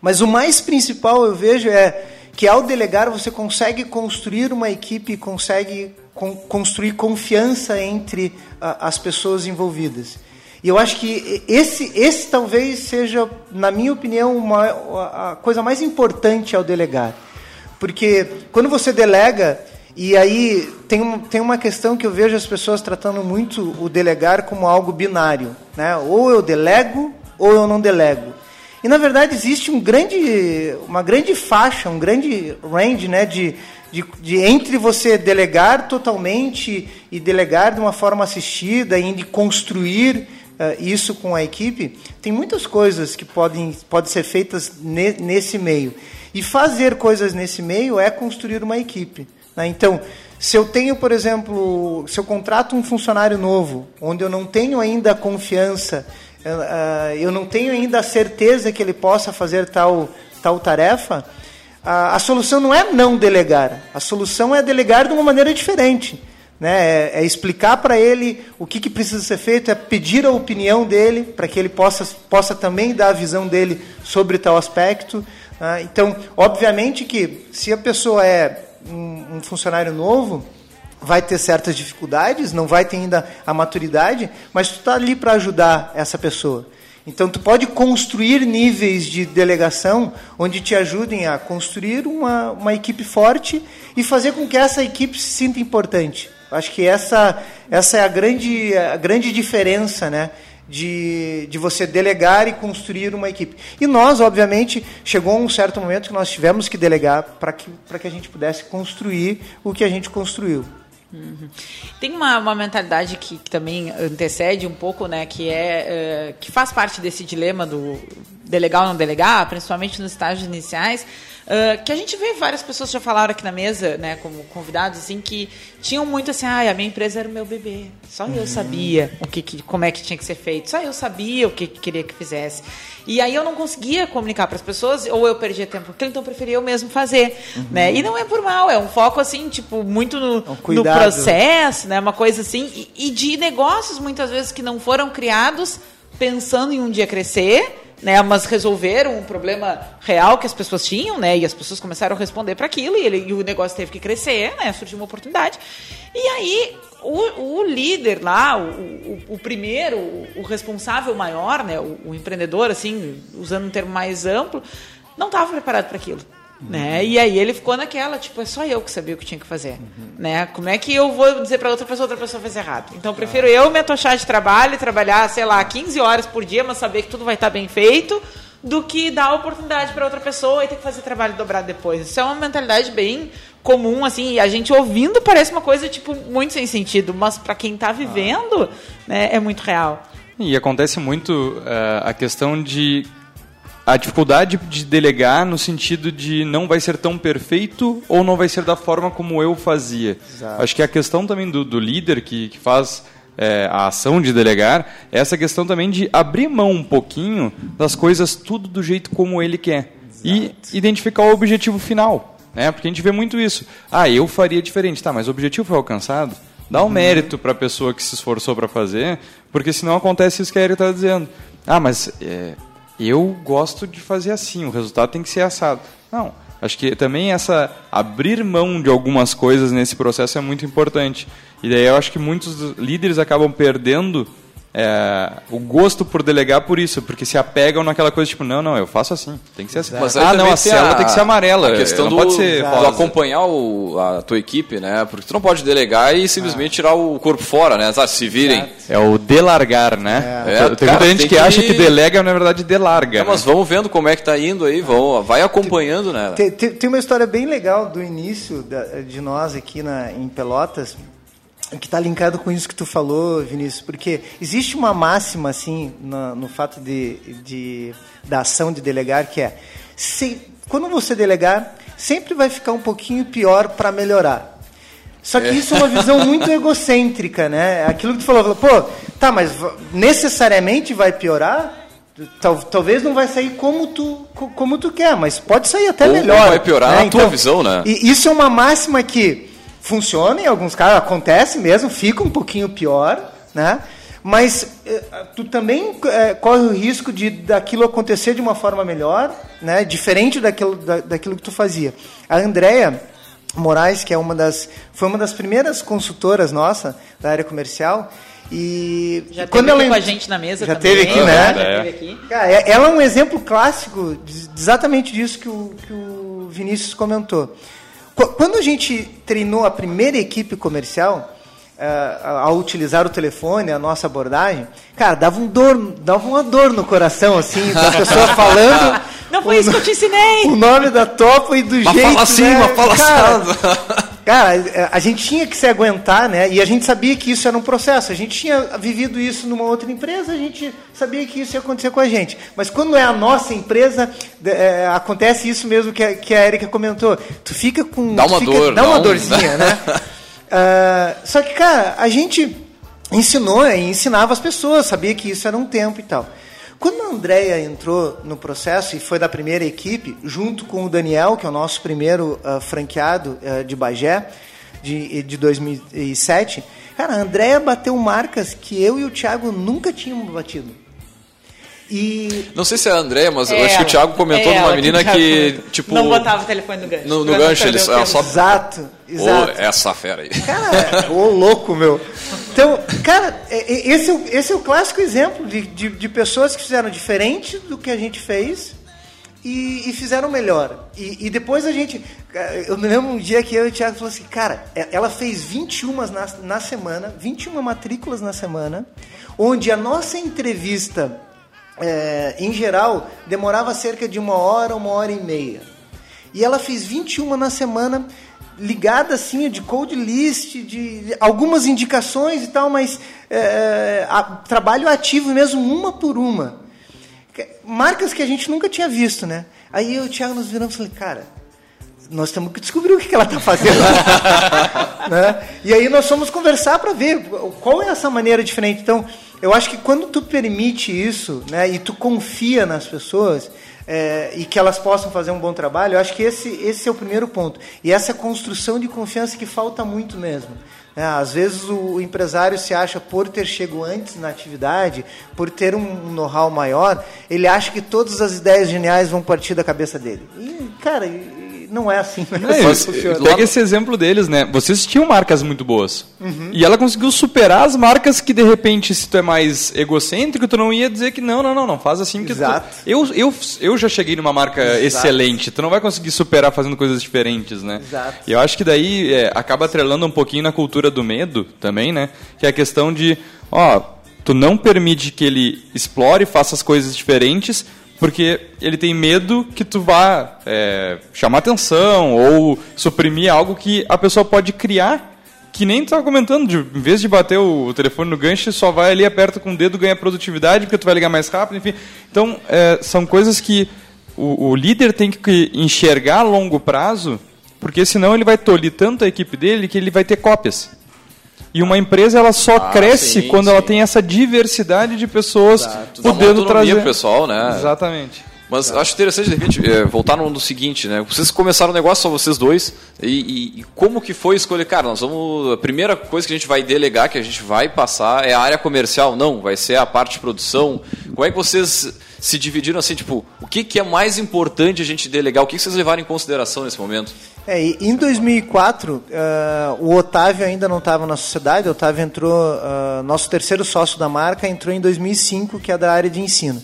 Mas o mais principal eu vejo é que ao delegar você consegue construir uma equipe, consegue con construir confiança entre a, as pessoas envolvidas. E eu acho que esse, esse talvez seja, na minha opinião, uma, a coisa mais importante ao delegar. Porque quando você delega, e aí tem, tem uma questão que eu vejo as pessoas tratando muito o delegar como algo binário. Né? Ou eu delego, ou eu não delego. E na verdade existe um grande, uma grande faixa, um grande range né, de, de, de, entre você delegar totalmente e delegar de uma forma assistida e de construir uh, isso com a equipe, tem muitas coisas que podem, podem ser feitas ne, nesse meio. E fazer coisas nesse meio é construir uma equipe. Né? Então, se eu tenho, por exemplo, se eu contrato um funcionário novo, onde eu não tenho ainda confiança, uh, eu não tenho ainda a certeza que ele possa fazer tal, tal tarefa, a, a solução não é não delegar, a solução é delegar de uma maneira diferente. Né? É, é explicar para ele o que, que, precisa ser feito, é pedir a opinião dele para que ele possa, possa também dar a visão dele sobre tal aspecto. Né? Então, obviamente que se a pessoa é um, um funcionário novo, vai ter certas dificuldades, não vai ter ainda a maturidade, mas tu está ali para ajudar essa pessoa. Então, tu pode construir níveis de delegação onde te ajudem a construir uma, uma equipe forte e fazer com que essa equipe se sinta importante. Acho que essa, essa é a grande, a grande diferença né, de, de você delegar e construir uma equipe. E nós, obviamente, chegou um certo momento que nós tivemos que delegar para que, que a gente pudesse construir o que a gente construiu. Uhum. Tem uma, uma mentalidade que, que, também antecede um pouco, né, que é uh, que faz parte desse dilema do delegar ou não delegar, principalmente nos estágios iniciais, Uh, que a gente vê várias pessoas já falaram aqui na mesa, né, como convidados, assim, que tinham muito assim, ah, a minha empresa era o meu bebê. Só uhum. eu sabia o que, que, como é que tinha que ser feito. Só eu sabia o que, que queria que fizesse. E aí eu não conseguia comunicar para as pessoas, ou eu perdia tempo com então eu preferia eu mesmo fazer, uhum. né? E não é por mal, é um foco assim, tipo, muito no, um no processo, né? Uma coisa assim, e, e de negócios muitas vezes que não foram criados pensando em um dia crescer né, mas resolveram um problema real que as pessoas tinham, né, e as pessoas começaram a responder para aquilo, e, e, o negócio teve que crescer, né, surgiu uma oportunidade. E aí, o, o líder lá, o, o, o primeiro, o, responsável maior, né, o, empreendedor, assim, usando um termo mais amplo, não estava preparado para aquilo. Né? E aí ele ficou naquela, tipo, é só eu que sabia o que tinha que fazer. Uhum. Né? Como é que eu vou dizer para outra pessoa, outra pessoa fez errado? Então eu prefiro eu me atochar de trabalho e trabalhar, sei lá, 15 horas por dia, mas saber que tudo vai estar bem feito, do que dar a oportunidade para outra pessoa e ter que fazer trabalho dobrado depois. Isso é uma mentalidade bem comum, assim, a gente ouvindo parece uma coisa, tipo, muito sem sentido, mas para quem está vivendo, né, é muito real. E acontece muito uh, a questão de a dificuldade de delegar no sentido de não vai ser tão perfeito ou não vai ser da forma como eu fazia. Exato. Acho que a questão também do, do líder que, que faz é, a ação de delegar é essa questão também de abrir mão um pouquinho das coisas tudo do jeito como ele quer Exato. e identificar o objetivo final. Né? Porque a gente vê muito isso. Ah, eu faria diferente. Tá, mas o objetivo foi alcançado? Dá um uhum. mérito para a pessoa que se esforçou para fazer, porque senão acontece isso que a Erika está dizendo. Ah, mas é, eu gosto de fazer assim, o resultado tem que ser assado. Não, acho que também essa abrir mão de algumas coisas nesse processo é muito importante. E daí eu acho que muitos líderes acabam perdendo é, o gosto por delegar por isso, porque se apegam naquela coisa tipo, não, não, eu faço assim, tem que ser assim. Mas ah, não, a célula a, tem que ser amarela. A questão do, pode ser do acompanhar o, a tua equipe, né? Porque tu não pode delegar e simplesmente ah. tirar o corpo fora, né? Ah, se virem. É o delargar, né? É. É, tem cara, muita gente que, que, acha que delega, na verdade delarga. É, né? Mas vamos vendo como é que tá indo aí, vão, vai acompanhando, né? Tem, tem, tem uma história bem legal do início da, de nós aqui na, em Pelotas que está linkado com isso que tu falou, Vinícius, porque existe uma máxima assim no, no fato de, de, da ação de delegar que é se quando você delegar, sempre vai ficar um pouquinho pior para melhorar. Só que é. isso é uma visão muito egocêntrica, né? Aquilo que tu falou, pô, tá, mas necessariamente vai piorar? Tal, talvez não vai sair como tu, como tu quer, mas pode sair até Ou melhor. vai piorar né? a então, tua visão, né? E isso é uma máxima que funciona em alguns casos, acontece mesmo, fica um pouquinho pior, né? Mas eh, tu também eh, corre o risco de daquilo acontecer de uma forma melhor, né? Diferente daquilo, da, daquilo que tu fazia. A Andrea Moraes, que é uma das foi uma das primeiras consultoras nossa da área comercial, e já quando ela com a gente na mesa já também, teve aqui, né? Já teve aqui. Cara, é, ela é um exemplo clássico de, exatamente disso que o, que o Vinícius comentou. Quando a gente treinou a primeira equipe comercial, uh, ao utilizar o telefone, a nossa abordagem, cara, dava, um dor, dava uma dor no coração, assim, da pessoa falando. Não foi o, isso que eu te ensinei! O nome da topa e do mas jeito. Fala assim, né? mas fala cara, cara, a gente tinha que se aguentar, né? E a gente sabia que isso era um processo. A gente tinha vivido isso numa outra empresa, a gente sabia que isso ia acontecer com a gente. Mas quando é a nossa empresa, é, acontece isso mesmo que a, que a Erika comentou. Tu fica com. Dá uma fica, dor. Dá uma dorzinha, né? Uh, só que, cara, a gente ensinou e ensinava as pessoas, sabia que isso era um tempo e tal. Quando a Andrea entrou no processo e foi da primeira equipe, junto com o Daniel, que é o nosso primeiro uh, franqueado uh, de Bagé, de, de 2007, cara, a Andrea bateu marcas que eu e o Thiago nunca tínhamos batido. E... Não sei se é a Andréia, mas é eu acho que o Thiago comentou é de uma menina que, tipo. Não botava o telefone no gancho. No, no gancho, eles só. Exato, exato. Oh, essa fera aí. Cara, ô louco, meu. Então, cara, esse é, esse é o clássico exemplo de, de, de pessoas que fizeram diferente do que a gente fez e, e fizeram melhor. E, e, depois a gente. Eu me lembro um dia que eu e o Thiago falou assim, cara, é, ela fez 21 na, na semana, 21 matrículas na semana, onde a nossa entrevista é, em geral, demorava cerca de uma hora, uma hora e meia. E ela fez 21 na semana, ligada assim, de code list, de, algumas indicações e tal, mas é, a, trabalho ativo mesmo, uma por uma. Marcas que a gente nunca tinha visto, né? Aí o Thiago nos viramos e falei, cara, nós temos que descobrir o que, ela está fazendo. né? E aí nós fomos conversar para ver qual é essa maneira diferente. Então, eu acho que quando tu permite isso, né, e tu confia nas pessoas é, e que elas possam fazer um bom trabalho, eu acho que esse, esse é o primeiro ponto. E essa construção de confiança que falta muito mesmo. Né? Às vezes o, empresário se acha, por ter chegado antes na atividade, por ter um know-how maior, ele acha que todas as ideias geniais vão partir da cabeça dele. E, cara, não é assim. Não é, mas, pega esse exemplo deles, né? Vocês tinham marcas muito boas. Uhum. E ela conseguiu superar as marcas que, de repente, se tu é mais egocêntrico, tu não ia dizer que não, não, não, não, faz assim. Que Exato. Tu... Eu, eu, eu já cheguei numa marca Exato. excelente. Tu não vai conseguir superar fazendo coisas diferentes, né? Exato. E eu acho que daí é, acaba atrelando um pouquinho na cultura do medo também, né? Que é a questão de, ó, tu não permite que ele explore, faça as coisas diferentes, porque ele tem medo que tu vá é, chamar atenção ou suprimir algo que a pessoa pode criar que nem tu estava comentando, de, em vez de bater o, o, telefone no gancho, só vai ali, aperta com o dedo, ganha produtividade, porque tu vai ligar mais rápido, enfim. Então, é, são coisas que o, o, líder tem que enxergar a longo prazo, porque senão ele vai tolir tanto a equipe dele que ele vai ter cópias. E uma empresa ela só ah, cresce sim, quando sim. ela tem essa diversidade de pessoas Exato. podendo trazer. pessoal, né? Exatamente. Mas acho interessante, de repente, é, voltar no, no, seguinte, né? Vocês começaram o negócio, só vocês dois, e, e, e, como que foi escolher? Cara, nós vamos... A primeira coisa que a gente vai delegar, que a gente vai passar, é a área comercial. Não, vai ser a parte de produção. Como é que vocês se dividiram assim, tipo, o que, que é mais importante a gente delegar? O que, que vocês levaram em consideração nesse momento? É, em 2004, uh, eh, o Otávio ainda não estava na sociedade, o Otávio entrou, uh, nosso terceiro sócio da marca entrou em 2005, que é da área de ensino.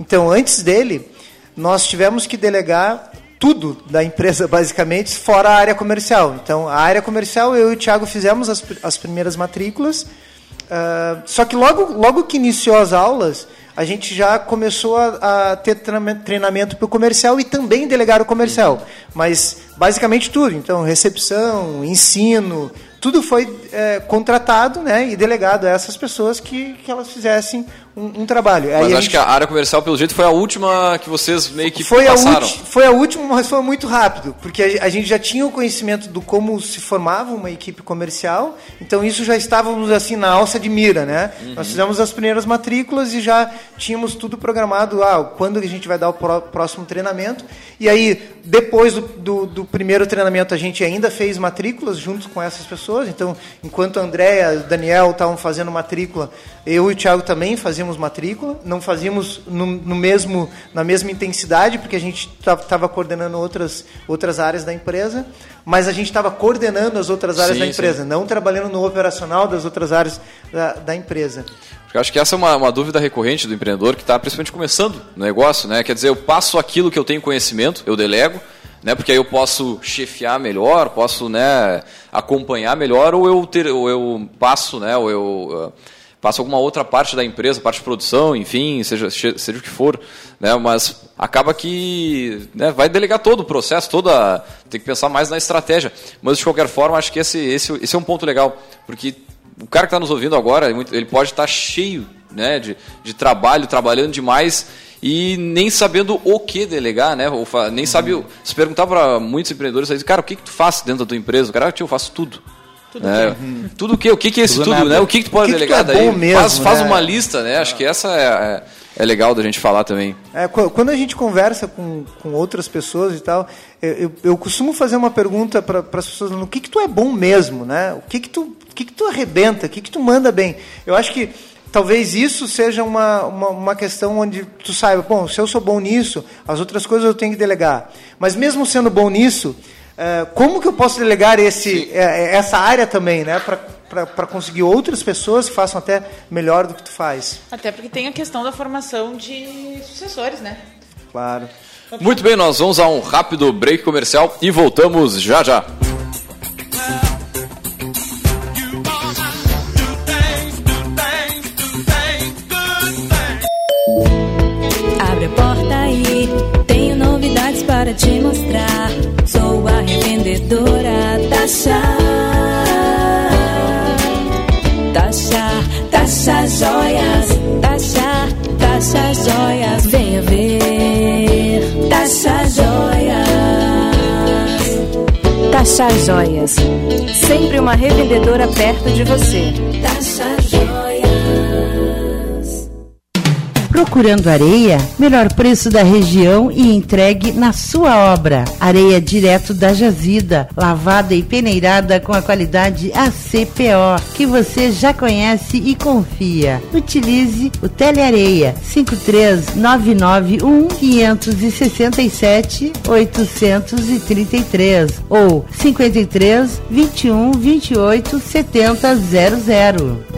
Então, antes dele, nós tivemos que delegar tudo da empresa, basicamente, fora a área comercial. Então, a área comercial, eu e o Thiago fizemos as, as primeiras matrículas, uh, só que logo, logo que iniciou as aulas, a gente já começou a, a ter treinamento para o comercial e também delegar o comercial. Mas basicamente tudo. Então, recepção, ensino, tudo foi é, contratado né, e delegado a essas pessoas que, que elas fizessem um, um trabalho. Mas Aí acho gente... que a área comercial, pelo jeito, foi a última que vocês meio que foi passaram. A foi a última, mas foi muito rápido, porque a, a, gente já tinha o conhecimento do como se formava uma equipe comercial, então isso já estávamos assim na alça de mira, né? Uhum. Nós fizemos as primeiras matrículas e já tínhamos tudo programado, ah, quando a gente vai dar o pró próximo treinamento, e aí depois do, do, do, primeiro treinamento a gente ainda fez matrículas junto com essas pessoas, então enquanto a Andréia e o Daniel estavam fazendo matrícula, eu e o Thiago também fazíamos matrícula, não fazíamos no, no mesmo, na mesma intensidade, porque a gente estava coordenando outras, outras áreas da empresa, mas a gente estava coordenando as outras áreas sim, da empresa, sim. não trabalhando no operacional das outras áreas da, da empresa. Eu acho que essa é uma, uma dúvida recorrente do empreendedor que está principalmente começando no negócio, né? Quer dizer, eu passo aquilo que eu tenho conhecimento, eu delego, né? Porque aí eu posso chefiar melhor, posso, né, acompanhar melhor, ou eu ter, ou eu passo, né, ou eu uh, passa alguma outra parte da empresa, parte de produção, enfim, seja, seja o que for, né? mas acaba que né, vai delegar todo o processo, toda tem que pensar mais na estratégia. Mas de qualquer forma, acho que esse, esse, esse é um ponto legal, porque o cara que está nos ouvindo agora, ele pode estar tá cheio né, de, de trabalho, trabalhando demais e nem sabendo o que delegar, né? Ou nem sabe. Se perguntar para muitos empreendedores, cara, o que, que tu faz dentro da tua empresa? O cara, tio, eu faço tudo. Tudo é, uhum. tudo o que? O que, que é esse tudo, tudo né? O que, que tu pode que delegar que tu é daí? Mesmo, faz, faz né? uma lista, né? Acho que essa é, é, é, legal da gente falar também. É, quando a gente conversa com, com outras pessoas e tal, eu, eu, eu costumo fazer uma pergunta para as pessoas: no que, que tu é bom mesmo, né? O que, que, tu, o que, que tu arrebenta? O que, que tu manda bem? Eu acho que talvez isso seja uma, uma, uma, questão onde tu saiba, bom, se eu sou bom nisso, as outras coisas eu tenho que delegar. Mas mesmo sendo bom nisso, é, como que eu posso delegar esse, é, é, essa área também, né? Para conseguir outras pessoas que façam até melhor do que tu faz. Até porque tem a questão da formação de sucessores, né? Claro. Muito bem, nós vamos a um rápido break comercial e voltamos já já. Para te mostrar revendedora Taxa. Taxa, taxa joias, taxa, taxa joias, venha ver. Taxa joias. Taxa joias, sempre uma revendedora perto de você. Taxa Procurando areia? Melhor preço da região e entregue na sua obra. Areia direto da jazida, lavada e peneirada com a qualidade ACPO, que você já conhece e confia. Utilize o Teleareia 53991 567 833 ou 53 21 28 70 00.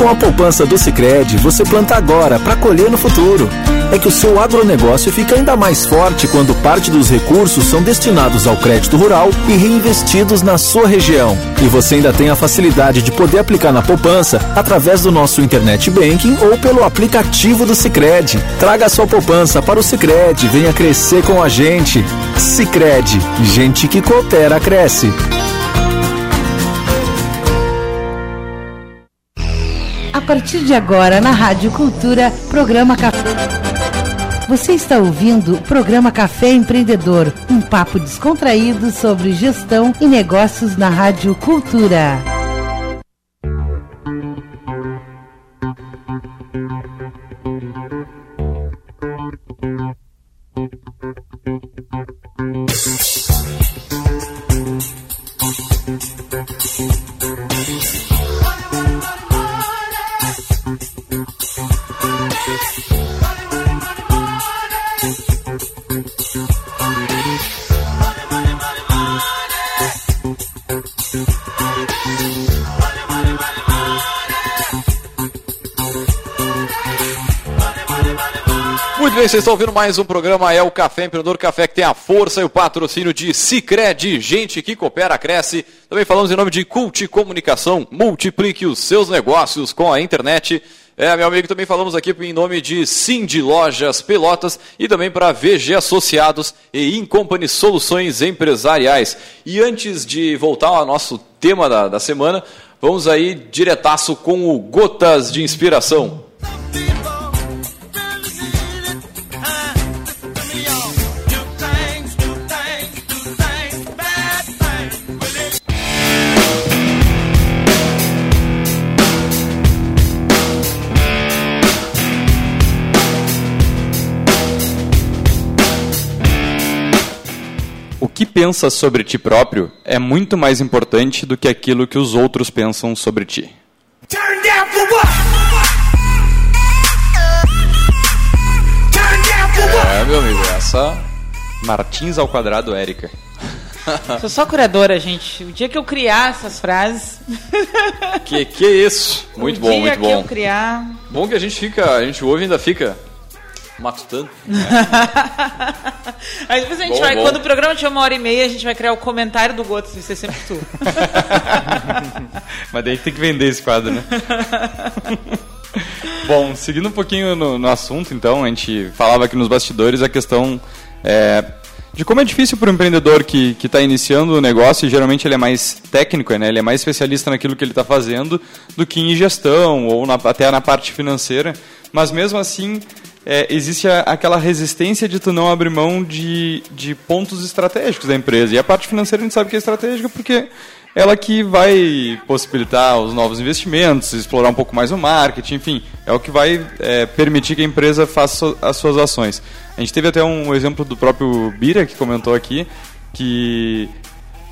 Com a poupança do Sicredi, você planta agora para colher no futuro. É que o seu agronegócio fica ainda mais forte quando parte dos recursos são destinados ao crédito rural e reinvestidos na sua região. E você ainda tem a facilidade de poder aplicar na poupança através do nosso internet banking ou pelo aplicativo do Sicredi. Traga sua poupança para o Sicredi, venha crescer com a gente. Sicredi, gente que coopera cresce. A partir de agora, na Rádio Cultura, programa Café. Você está ouvindo o programa Café Empreendedor, um papo descontraído sobre gestão e negócios na Rádio Cultura. Vocês estão ouvindo mais um programa, é o Café Empreendedor Café, que tem a força e o patrocínio de Cicred, gente que coopera, cresce. Também falamos em nome de Cult Comunicação, multiplique os seus negócios com a internet. É, meu amigo, também falamos aqui em nome de Cindy Lojas Pelotas e também para VG Associados e Incompany Soluções Empresariais. E antes de voltar ao nosso tema da, da semana, vamos aí diretaço com o Gotas de Inspiração. O pensas sobre ti próprio é muito mais importante do que aquilo que os outros pensam sobre ti. Turn down for what? É, meu amigo, essa. Martins ao quadrado, Érica. Sou só curadora, gente. O dia que eu criar essas frases. Que que é isso? Muito o bom, dia muito que eu bom. criar. Bom que a gente fica, a gente ouve e ainda fica matutando. Aí depois a gente Bom, vai, bom. quando o programa tiver uma hora e meia, a gente vai criar o comentário do Gotos, vai ser sempre tu. Mas daí tem que vender esse quadro, né? Bom, seguindo um pouquinho no, no assunto, então, a gente falava aqui nos bastidores a questão é, de como é difícil para o empreendedor que está iniciando o negócio, e geralmente ele é mais técnico, né? ele é mais especialista naquilo que ele está fazendo, do que em gestão ou na- até na parte financeira. Mas mesmo assim, é, existe a- aquela resistência de tu não abrir mão de, de pontos estratégicos da empresa. E a parte financeira a gente sabe que é estratégica porque ela que vai possibilitar os novos investimentos, explorar um pouco mais o marketing, enfim, é o que vai é, permitir que a empresa faça as suas ações. A gente teve até um exemplo do próprio Bira que comentou aqui que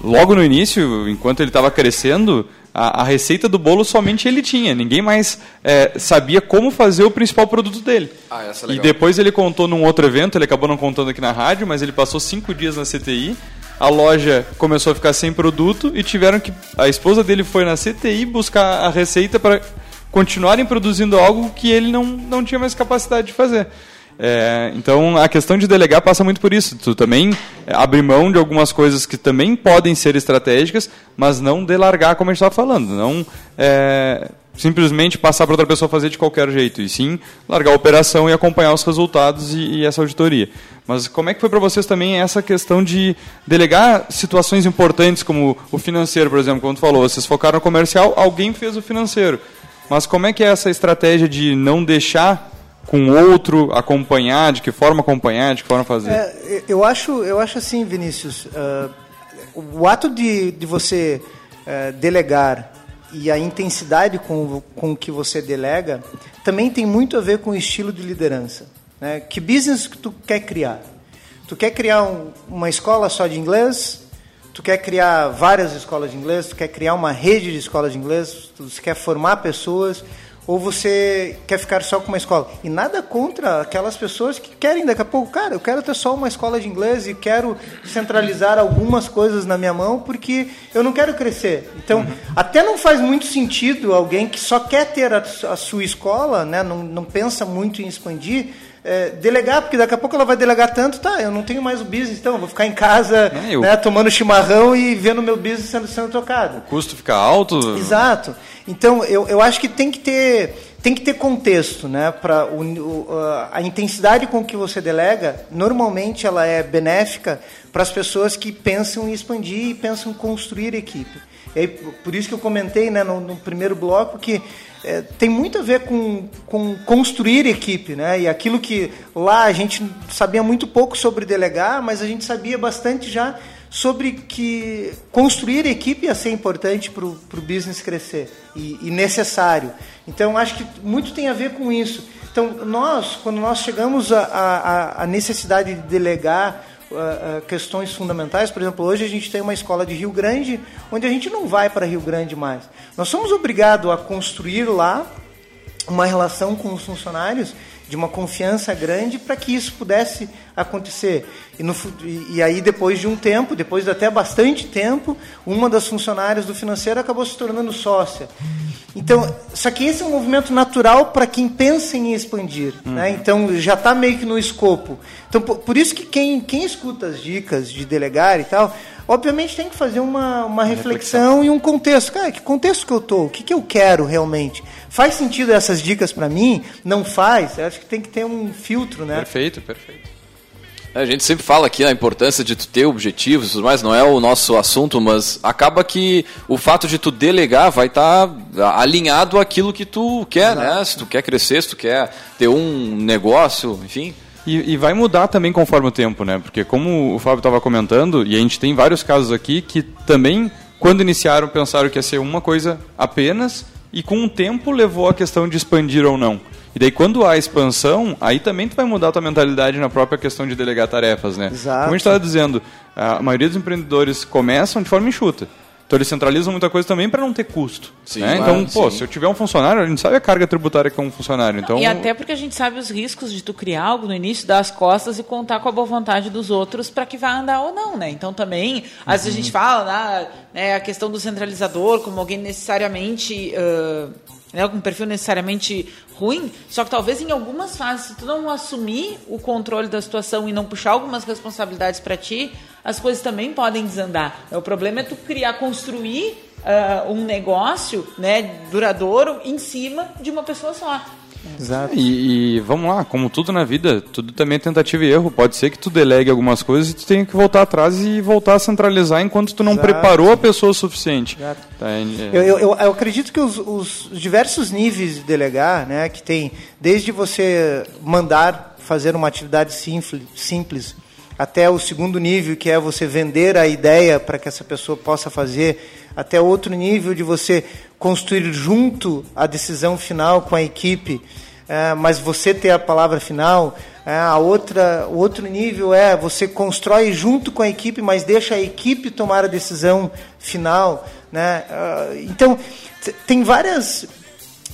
logo no início, enquanto ele estava crescendo, a, a receita do bolo somente ele tinha. Ninguém mais é, sabia como fazer o principal produto dele. Ah, essa é e legal. depois ele contou num outro evento, ele acabou não contando aqui na rádio, mas ele passou cinco dias na CTI. A loja começou a ficar sem produto e tiveram que. A esposa dele foi na CTI buscar a receita para continuarem produzindo algo que ele não, não tinha mais capacidade de fazer. É, então a questão de delegar passa muito por isso. Tu também é, abre mão de algumas coisas que também podem ser estratégicas, mas não delargar como a gente estava falando. Não é, simplesmente passar para outra pessoa fazer de qualquer jeito, e sim largar a operação e acompanhar os resultados e, e essa auditoria. Mas como é que foi para vocês também essa questão de delegar situações importantes como o financeiro, por exemplo, quando tu falou, vocês focaram no comercial, alguém fez o financeiro. Mas como é que é essa estratégia de não deixar com outro acompanhar, de que forma acompanhar, de que forma fazer? É, eu acho, eu acho assim, Vinícius, ah, o ato de, de você eh, delegar e a intensidade com, com que você delega também tem muito a ver com o estilo de liderança. Né? Que business que tu quer criar? Tu quer criar um- uma escola só de inglês? Tu quer criar várias escolas de inglês? Tu quer criar uma rede de escolas de inglês? Tu quer formar pessoas? Ou você quer ficar só com uma escola? E nada contra aquelas pessoas que querem daqui a pouco, cara, eu quero ter só uma escola de inglês e quero centralizar algumas coisas na minha mão porque eu não quero crescer. Então, até não faz muito sentido alguém que só quer ter a, a sua escola, né, não, não pensa muito em expandir, é, delegar, porque daqui a pouco ela vai delegar tanto, tá, eu não tenho mais o business, então eu vou ficar em casa, É, eu- né, tomando chimarrão e vendo meu business sendo, sendo tocado. O custo fica alto? Exato. Então, eu, eu acho que tem que ter, tem que ter contexto, né? Para a intensidade com que você delega, normalmente ela é benéfica para as pessoas que pensam em expandir e pensam em construir equipe. E aí, por isso que eu comentei né, no, no primeiro bloco que é, tem muito a ver com, com construir equipe, né? E aquilo que lá a gente sabia muito pouco sobre delegar, mas a gente sabia bastante já sobre que construir equipe ia ser importante para o business crescer e, e necessário. Então, acho que muito tem a ver com isso. Então, nós, quando nós chegamos à necessidade de delegar uh, uh, questões fundamentais, por exemplo, hoje a gente tem uma escola de Rio Grande, onde a gente não vai para Rio Grande mais. Nós somos obrigados a construir lá uma relação com os funcionários de uma confiança grande para que isso pudesse acontecer. E, no, e, aí, depois de um tempo, depois de até bastante tempo, uma das funcionárias do financeiro acabou se tornando sócia. Então, só que esse é um movimento natural para quem pensa em expandir. Né? Então, já está meio que no escopo. Então, por, por isso que quem, quem escuta as dicas de delegar e tal, obviamente tem que fazer uma, uma reflexão, e um contexto. Cara, que contexto que eu estou? O que, que eu quero realmente? Faz sentido essas dicas para mim? Não faz? Eu acho que tem que ter um filtro, né? Perfeito, perfeito. A gente sempre fala aqui a importância de tu ter objetivos e tudo mais, não é o nosso assunto, mas acaba que o fato de tu delegar vai estar alinhado àquilo que tu quer, né? Se tu quer crescer, se tu quer ter um negócio, enfim. E, e vai mudar também conforme o tempo, né? Porque como o Fábio estava comentando, e a gente tem vários casos aqui que também, quando iniciaram, pensaram que ia ser uma coisa apenas, e com o tempo levou a questão de expandir ou não. E daí quando há expansão, aí também tu vai mudar a tua mentalidade na própria questão de delegar tarefas, né? Exato. Como a gente estava dizendo, a maioria dos empreendedores começam de forma enxuta. Então eles centralizam muita coisa também para não ter custo. Sim, né? claro, então, pô, sim. se eu tiver um funcionário, a gente sabe a carga tributária que é um funcionário. Então, E até porque a gente sabe os riscos de tu criar algo no início, dar as costas e contar com a boa vontade dos outros para que vá andar ou não, né? Então também, às vezes a gente fala né, né, a questão do centralizador como alguém necessariamente. ah, né, com um perfil necessariamente ruim, só que talvez em algumas fases, se tu não assumir o controle da situação e não puxar algumas responsabilidades para ti, as coisas também podem desandar. O problema é tu criar, construir ah, um negócio né, duradouro em cima de uma pessoa só. Exato. E, e vamos lá, como tudo na vida, tudo também é tentativa e erro. Pode ser que tu delegue algumas coisas e tu tenha que voltar atrás e voltar a centralizar enquanto tu não Exato. preparou a pessoa o suficiente. Exato. Tá, é- Eu, eu, eu- eu acredito que os, os diversos níveis de delegar, né, que tem desde você mandar fazer uma atividade simples, simples até o segundo nível, que é você vender a ideia para que essa pessoa possa fazer, até outro nível de você construir junto a decisão final com a equipe, é, mas você ter a palavra final. É, a outra, o outro nível é você constrói junto com a equipe, mas deixa a equipe tomar a decisão final. Né? Ah, então, tem várias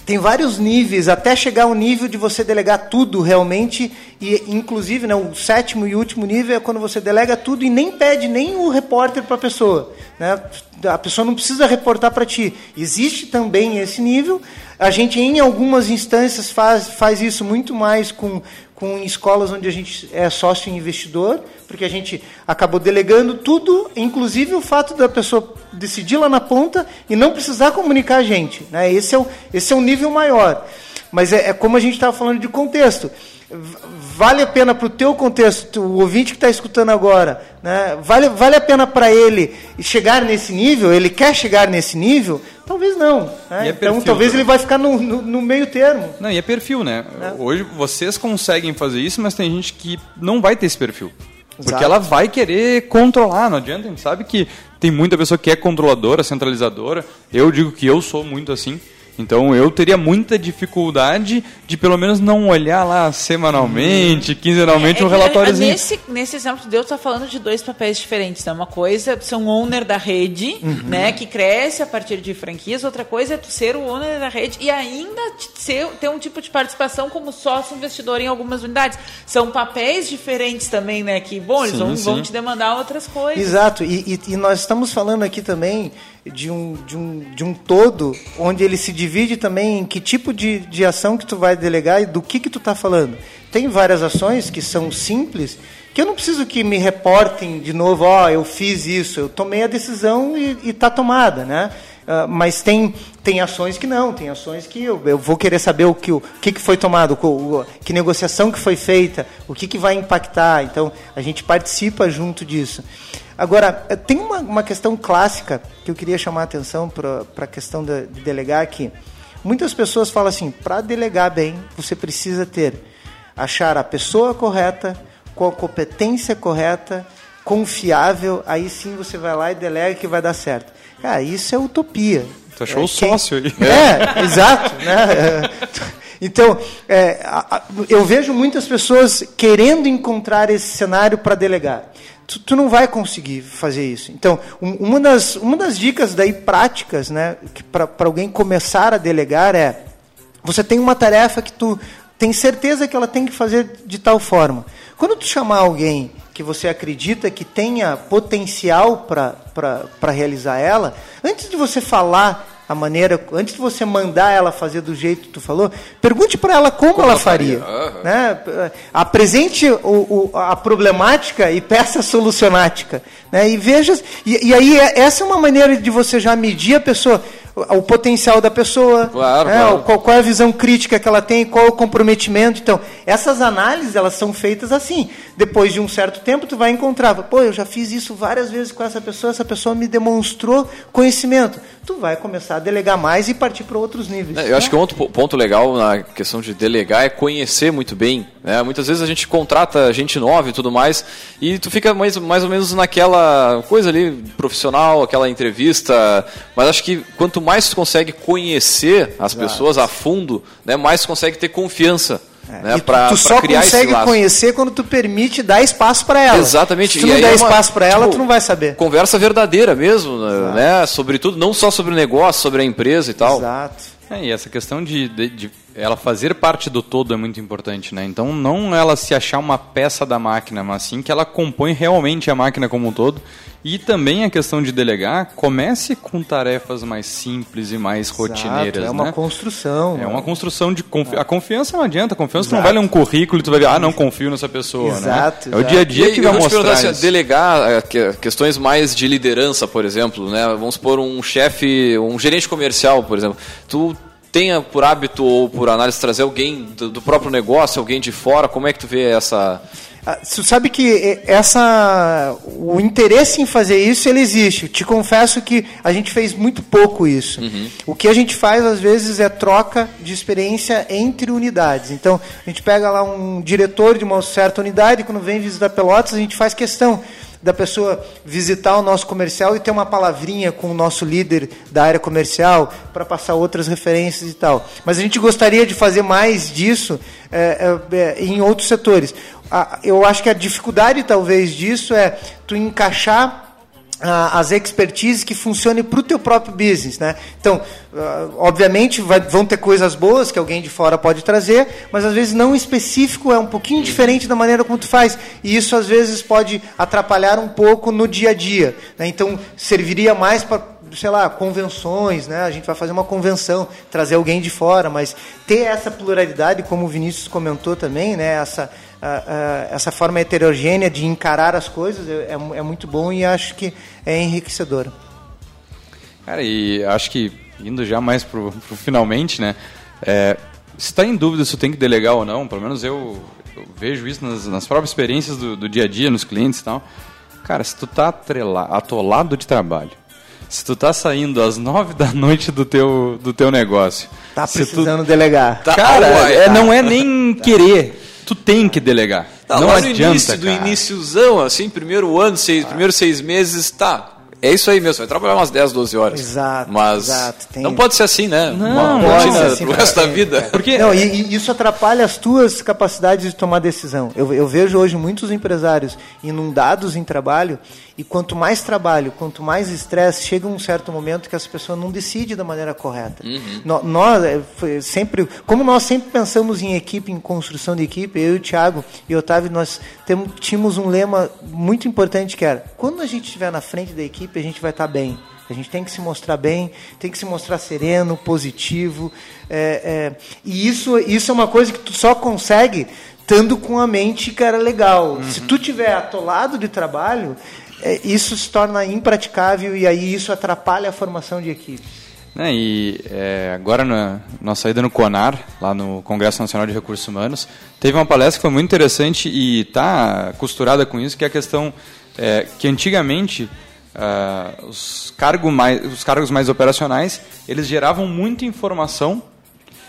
tem vários níveis até chegar ao nível de você delegar tudo realmente e inclusive né, o sétimo e último nível é quando você delega tudo e nem pede nem o repórter para a pessoa né? a pessoa não precisa reportar para ti existe também esse nível a gente em algumas instâncias faz, faz isso muito mais com com escolas onde a gente é sócio investidor, porque a gente acabou delegando tudo, inclusive o fato da pessoa decidir lá na ponta e não precisar comunicar a gente. Né? Esse, é o, esse é um nível maior. Mas é, é como a gente estava falando de contexto. Vale a pena para o teu contexto, o ouvinte que está escutando agora, né? vale, vale a pena para ele chegar nesse nível? Ele quer chegar nesse nível? Talvez não. né? É então, perfil talvez também. ele vai ficar no, no, no meio termo. Não, e é perfil, né? Hoje vocês conseguem fazer isso, mas tem gente que não vai ter esse perfil. Porque Exato. ela vai querer controlar, não adianta, a gente sabe que tem muita pessoa que é controladora, centralizadora. Eu digo que eu sou muito assim. Então eu teria muita dificuldade de pelo menos não olhar lá semanalmente, quinzenalmente um É que, relatóriozinho. Nesse, nesse exemplo que Deus está falando de dois papéis diferentes. Né? Uma coisa é tu ser um owner da rede, Uhum. né, que cresce a partir de franquias. Outra coisa é tu ser o owner da rede e ainda ser, ter um tipo de participação como sócio investidor em algumas unidades. São papéis diferentes também, né? Que, bom, eles Sim, vão, vão te demandar outras coisas. Exato, e, e- e nós estamos falando aqui também de um, de um, de um todo, onde ele se divide também em que tipo de, de ação que tu vai delegar e do que que tu está falando. Tem várias ações que são simples, que eu não preciso que me reportem de novo, ó, eu fiz isso, eu tomei a decisão e está tomada, né? Ah, mas tem, tem ações que não, tem ações que eu, eu vou querer saber o que, o que, que foi tomado, o- que negociação que foi feita, o que, que vai impactar. Então, a gente participa junto disso. Agora, eh, tem uma, uma questão clássica que eu queria chamar a atenção para a questão de, de delegar aqui. Muitas pessoas falam assim, para delegar bem, você precisa ter, achar a pessoa correta, com a competência correta, confiável, aí sim você vai lá e delega que vai dar certo. Cara, isso é utopia. Tu achou É, o sócio aí. É, exato. Né? Então, é, eu vejo muitas pessoas querendo encontrar esse cenário para delegar. Tu, tu não vai conseguir fazer isso. Então, um- uma, das, uma das dicas daí práticas né, para alguém começar a delegar é você tem uma tarefa que tu tem certeza que ela tem que fazer de tal forma. Quando tu chamar alguém que você acredita que tenha potencial para realizar ela, antes de você falar a maneira, antes de você mandar ela fazer do jeito que tu falou, pergunte para ela como, ela faria. Né? Apresente o, o- a problemática e peça a solucionática. Né? E veja. E, e aí, é- essa é uma maneira de você já medir a pessoa, o, potencial da pessoa, Claro, né? claro. Qual, qual é a visão crítica que ela tem, qual é o comprometimento. Então, essas análises, elas são feitas assim. Depois de um certo tempo, tu vai encontrar, pô, eu já fiz isso várias vezes com essa pessoa, essa pessoa me demonstrou conhecimento. Tu vai começar a delegar mais e partir para outros níveis. É, Eu acho que um outro po- ponto legal na questão de delegar é conhecer muito bem. né? Muitas vezes a gente contrata gente nova e tudo mais, e tu fica mais, mais ou menos naquela coisa ali profissional, aquela entrevista. Mas acho que quanto mais tu consegue conhecer as pessoas a fundo, né, mais tu consegue ter confiança. Né, E tu- pra, tu só criar esse consegue laço. conhecer quando tu permite dar espaço para ela. Exatamente. Se tu E não aí der é uma, espaço para ela, tipo, tu não vai saber. Conversa verdadeira mesmo, né? Sobretudo, não só sobre o negócio, sobre a empresa e tal. Exato. É, e essa questão de, de- de ela fazer parte do todo é muito importante, né? Então não ela se achar uma peça da máquina, mas sim que ela compõe realmente a máquina como um todo. E também a questão de delegar, comece com tarefas mais simples e mais rotineiras, Exato, é uma né? construção. É uma construção de confiança. A confiança não adianta. A confiança não Exato. vai ler um currículo e tu vai ver, ah, não confio nessa pessoa, Exato, né? É o dia a dia E que eu vai vou te mostrar perguntar assim, isso. delegar eh, que- questões mais de liderança, por exemplo, né? Vamos supor um chefe, um gerente comercial, por exemplo. Tu tenha por hábito ou por análise trazer alguém do, do próprio negócio, alguém de fora, como é que tu vê essa... Ah, Tu sabe que eh, essa o interesse em fazer isso ele existe. Te confesso que a gente fez muito pouco isso. O que a gente faz às vezes é troca de experiência entre unidades. Então a gente pega lá um diretor de uma certa unidade e quando vem visitar Pelotas a gente faz questão da pessoa visitar o nosso comercial e ter uma palavrinha com o nosso líder da área comercial para passar outras referências e tal. Mas a gente gostaria de fazer mais disso é, é, é, em outros setores. A- eu acho que a dificuldade talvez disso é tu encaixar as expertises que funcionem para o teu próprio business, né? Então, ah, obviamente vai- vão ter coisas boas que alguém de fora pode trazer, mas às vezes não específico é um pouquinho diferente da maneira como tu faz e isso às vezes pode atrapalhar um pouco no dia a dia, né? Então serviria mais para sei lá, convenções, né? A gente vai fazer uma convenção, trazer alguém de fora, mas ter essa pluralidade, como o Vinícius comentou também, né? Essa ah, ah, essa forma heterogênea de encarar as coisas é, é é muito bom e acho que é enriquecedor. Cara, e acho que indo já mais pro, pro finalmente, né? É, se está em dúvida se tem que delegar ou não, pelo menos eu, eu vejo isso nas, nas próprias experiências do, do dia a dia, nos clientes e tal. Cara, se tu tá atrela- atolado de trabalho, se tu tá saindo às nove da noite do teu, do teu negócio, Tá se tu- precisando delegar. Cara, Uai, é, tá. não é nem querer. Tu tem que delegar. Tá, não lá no adianta, início, do cara. iníciozão, assim, primeiro ano, seis, primeiros seis meses, tá. É isso aí mesmo, vai trabalhar umas 10, 12 horas. Exato, Mas exato, tem- não pode ser assim, né? Não, Uma pode rotina ser assim, pro resto da vida. Porque Não, e, e isso atrapalha as tuas capacidades de tomar decisão. Eu, eu vejo hoje muitos empresários inundados em trabalho e quanto mais trabalho, quanto mais estresse, chega um certo momento que essa pessoa não decide da maneira correta. No- Nós, é, sempre, como nós sempre pensamos em equipe, em construção de equipe, eu e o Thiago e o Otávio, nós temos, tínhamos um lema muito importante que era, quando a gente estiver na frente da equipe, a gente vai estar bem. A gente tem que se mostrar bem, tem que se mostrar sereno, positivo. é, é, e isso, isso é uma coisa que tu só consegue estando com a mente, cara, legal. Se tu tiver atolado de trabalho, isso se torna impraticável e aí isso atrapalha a formação de equipe. Né, e é, agora na nossa saída no CONAR, lá no Congresso Nacional de Recursos Humanos, teve uma palestra que foi muito interessante e está costurada com isso, que é a questão é, que antigamente ah, os, cargo mais, os cargos mais operacionais, eles geravam muita informação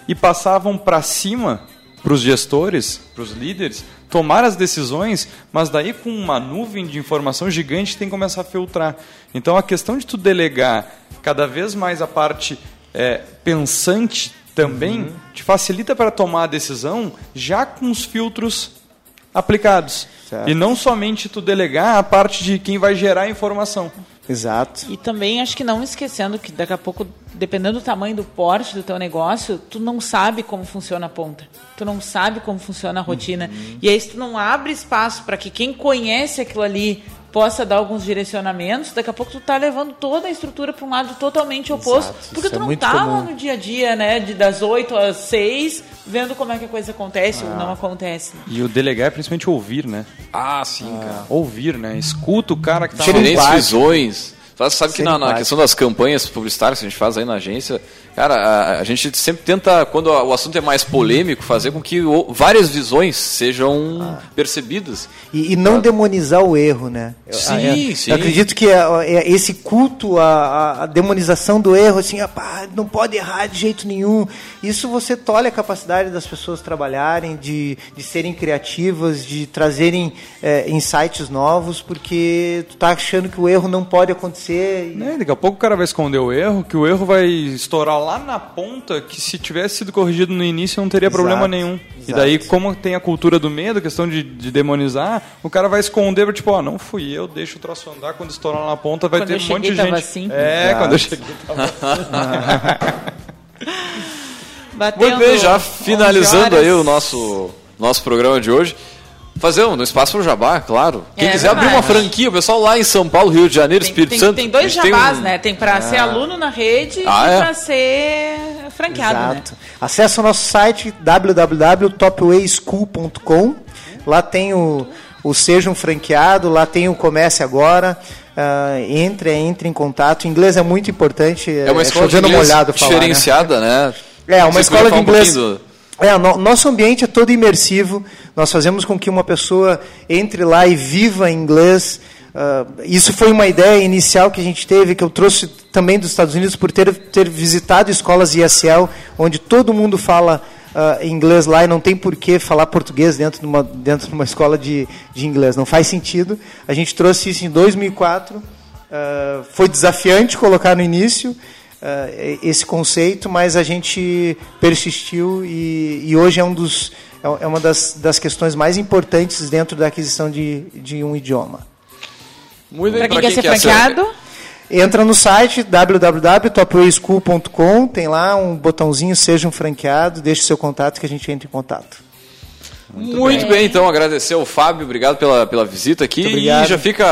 e passavam para cima para os gestores, para os líderes, tomar as decisões, mas daí com uma nuvem de informação gigante tem que começar a filtrar. Então a questão de tu delegar cada vez mais a parte é, pensante também te facilita para tomar a decisão já com os filtros aplicados. Certo. E não somente tu delegar a parte de quem vai gerar a informação. Exato. E também acho que não esquecendo que daqui a pouco, dependendo do tamanho do porte do teu negócio, tu não sabe como funciona a ponta. Tu não sabe como funciona a rotina. E aí se tu não abre espaço para que quem conhece aquilo ali possa dar alguns direcionamentos, daqui a pouco tu tá levando toda a estrutura para um lado totalmente oposto, Exato, porque tu é não tá lá comum. no dia a dia, né, de das 8 às 6, vendo como é que a coisa acontece ou Ah. não acontece. E o delegar é principalmente ouvir, né? Ah, sim, cara. Ouvir, né? Escuta o cara que tá lá. Diferentes visões. Sabe- Sabe que na, na questão das campanhas publicitárias que a gente faz aí na agência, cara, a, a gente sempre tenta, quando o assunto é mais polêmico, fazer com que o- várias visões sejam Ah. percebidas. E, e não demonizar o erro, né? Eu- Sim, ah, é- sim. Eu acredito que é- é esse culto, a, a- a demonização do erro, assim, ah, pá, não pode errar de jeito nenhum. Isso você tolhe a capacidade das pessoas trabalharem, de, de serem criativas, de trazerem é, insights novos, porque tu tá achando que o erro não pode acontecer. E- Né? Daqui a pouco o cara vai esconder o erro, que o erro vai estourar lá na ponta, que se tivesse sido corrigido no início não teria Exato, problema nenhum. E exato. daí, como tem a cultura do medo, a questão de, de demonizar, o cara vai esconder, tipo, ó, não fui eu, deixa o troço andar, quando estourar lá na ponta vai Quando ter um monte de cheguei, gente. assim. É, Exato. quando eu cheguei tava Batendo Muito bem, já 11 finalizando aí o nosso, nosso programa de hoje. Fazer um, um espaço para o Jabá, claro. Quem É quiser abrir verdade. uma franquia, o pessoal lá em São Paulo, Rio de Janeiro, Tem, Espírito tem- Santo. tem dois jabás, um- né? Tem para ser aluno na rede Ah, e é? para ser franqueado, né? Exato. Acesse o nosso site www.topwayschool.com. Lá tem o, o Seja um Franqueado, lá tem o Comece Agora. Ah, entre, entre em contato. Inglês é muito importante. É uma escola de chovendo inglês molhado falar, né? diferenciada, né? É, uma Você escola de um inglês. do- É, no- nosso ambiente é todo imersivo. Nós fazemos com que uma pessoa entre lá e viva inglês. Ah, isso foi uma ideia inicial que a gente teve, que eu trouxe também dos Estados Unidos por ter, ter visitado escolas ESL, onde todo mundo fala ah, inglês lá e não tem por que falar português dentro de uma, dentro de uma escola de, de inglês. Não faz sentido. A gente trouxe isso em 2004. Ah, foi desafiante colocar no início ah, esse conceito, mas a gente persistiu e, e hoje é um dos é é uma das, das questões mais importantes dentro da aquisição de, de um idioma. Muito bem, Para quem pra quer ser franqueado, Entra no site www.topwayschool.com, tem lá um botãozinho Seja um franqueado, deixe seu contato que a gente entra em contato. Muito, bem. então agradecer ao Fábio, obrigado pela, pela visita aqui. Muito obrigado. E já fica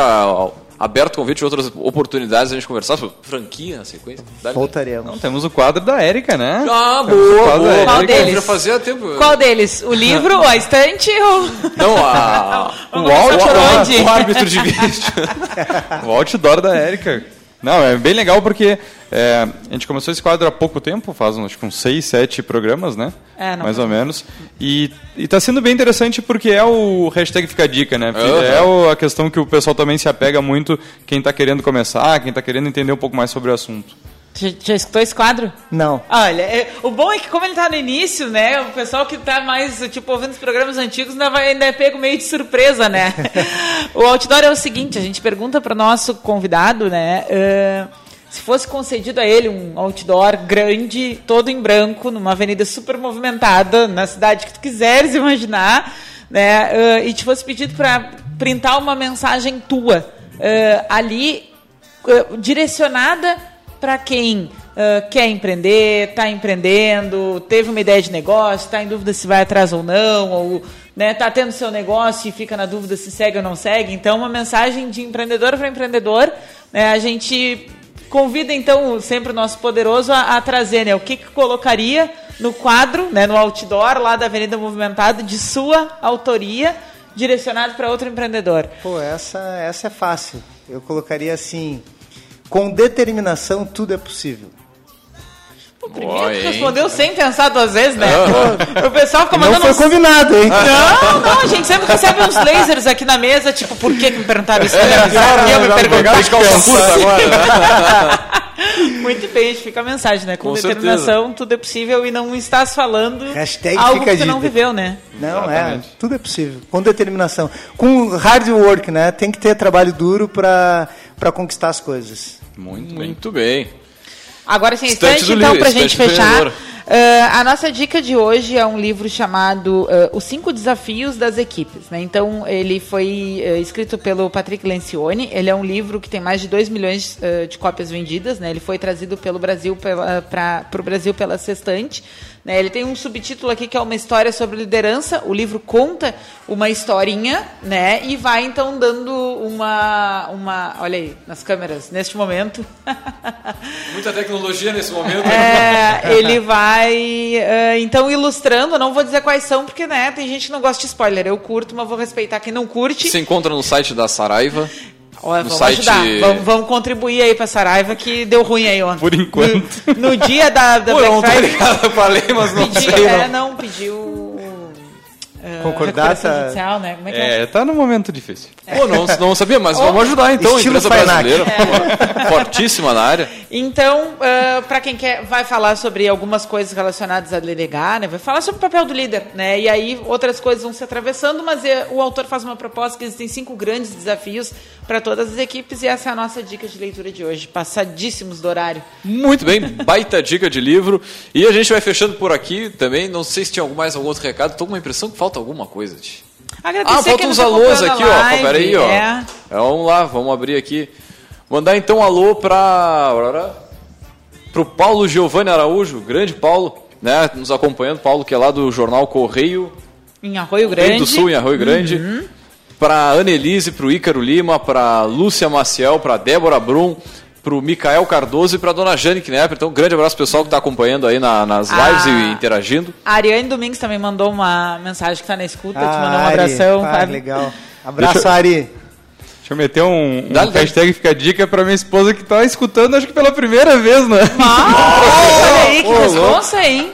aberto o convite de outras oportunidades a gente conversar sobre franquia na sequência. Voltaremos. Não, temos o quadro da Érica, né? Ah, Temos o boa, quadro da boa. Qual Érica. deles? Já fazia tempo. qual deles? O livro, a estante ou... Não, a, o, por o- onde? o árbitro de vídeo. O outdoor da Érica. Não, é bem legal porque é, a gente começou esse quadro há pouco tempo, faz acho que uns seis, sete programas, né? É, não Mais faz ou menos. E, e tá sendo bem interessante porque é o hashtag Fica a Dica, né? Aham. É o- a questão que o pessoal também se apega muito, quem tá querendo começar, quem tá querendo entender um pouco mais sobre o assunto. Já, já escutou esse quadro? Não. Olha, é- o bom é que como ele tá no início, né? O pessoal que tá mais, tipo, ouvindo os programas antigos ainda, vai, ainda é pego meio de surpresa, né? o outdoor é o seguinte, a gente pergunta para o nosso convidado, né? ãh, se fosse concedido a ele um outdoor grande, todo em branco, numa avenida super movimentada, na cidade que tu quiseres imaginar, né? ãh, e te fosse pedido para printar uma mensagem tua ãh, ali, direcionada para quem ah, quer empreender, está empreendendo, teve uma ideia de negócio, está em dúvida se vai atrás ou não, ou está tendo seu negócio e fica na dúvida se segue ou não segue. Então, uma mensagem de empreendedor para empreendedor. né, a gente convida, então, sempre o nosso poderoso a, a trazer né, o que, que colocaria no quadro, né, no outdoor lá da Avenida Movimentada, de sua autoria, direcionado para outro empreendedor. Pô, essa, essa é fácil. Eu colocaria assim: com determinação tudo é possível. O primeiro Boa, respondeu sem pensar duas vezes, né? O pessoal fica Não mandando foi uns- combinado, hein? Não, não, a gente sempre recebe uns lasers aqui na mesa, tipo, por que, que me perguntaram isso? É, E eu me perguntei. de calça curta agora. Muito bem, a gente fica a mensagem, né? Com, Com determinação, tudo é possível e não estás falando Hashtag algo que tu não viveu, né? Não, é, tudo é possível. Com determinação. Com hard work, né? Tem que ter trabalho duro para conquistar as coisas. Muito bem. Muito bem. Agora sim, do então, pra estante gente fechar. Ah, a nossa dica de hoje é um livro chamado ah, Os Cinco Desafios das Equipes. Né? Então, ele foi ah, escrito pelo Patrick Lencioni. Ele é um livro que tem mais de 2 milhões de cópias vendidas. Né? Ele foi trazido pelo Brasil para o Brasil pela Sextante. Né? Ele tem um subtítulo aqui que é uma história sobre liderança. O livro conta uma historinha, né? E vai então dando uma, uma, olha aí nas câmeras neste momento. Muita tecnologia nesse momento. É, ele vai então ilustrando. Não vou dizer quais são porque né tem gente que não gosta de spoiler. Eu curto, mas vou respeitar quem não curte. Se encontra no site da Saraiva. Olha, vamos site- ajudar. Vamos, vamos contribuir aí pra Saraiva que deu ruim aí ontem. Por enquanto. No, no dia da, da Pô, Black Friday. eu falei, mas não Pediu, sei. é, Não. não, pediu. Eh, Concordata- recuperação judicial, né? Como é que é? É, tá num momento difícil. Pô, não, não sabia, mas vamos ajudar então. Estilo Empresa Fainak. brasileira, pô, fortíssima na área. Então, para quem quer, vai falar sobre algumas coisas relacionadas a delegar, né? Vai falar sobre o papel do líder, né? E aí outras coisas vão se atravessando, mas eh, o autor faz uma proposta que existem cinco grandes desafios para todas as equipes e essa é a nossa dica de leitura de hoje. Passadíssimos do horário. Muito bem, baita dica de livro. E a gente vai fechando por aqui também. Não sei se tinha algum, mais algum outro recado. Tô com uma impressão que falta alguma coisa. Tch. Agradecer Ah, faltam quem uns nos alôs aqui, ó. Peraí, ó. É. É, vamos lá, vamos abrir aqui. Mandar então um alô para pro Paulo Giovanni Araújo, grande Paulo, né, nos acompanhando, Paulo que é lá do jornal Correio, Em Arroio Rio Grande. do Sul, em Arroio Grande. Uhum. Para Annelise, para o Ícaro Lima, para Lúcia Maciel, para Débora Brum, para o Micael Cardoso e para dona Jane Knepper. Então, um grande abraço pessoal que está acompanhando aí na- nas Ah. lives e interagindo. A Ariane Domingues também mandou uma mensagem que está na escuta, te Ah, mandou um Ari, abração. pá, sabe? legal. Abraço, Deixa Ari. Deixa eu meter um, um dá-lhe. hashtag fica a dica pra minha esposa que tá escutando, acho que pela primeira vez, né? Ah, olha aí, que responsa, hein?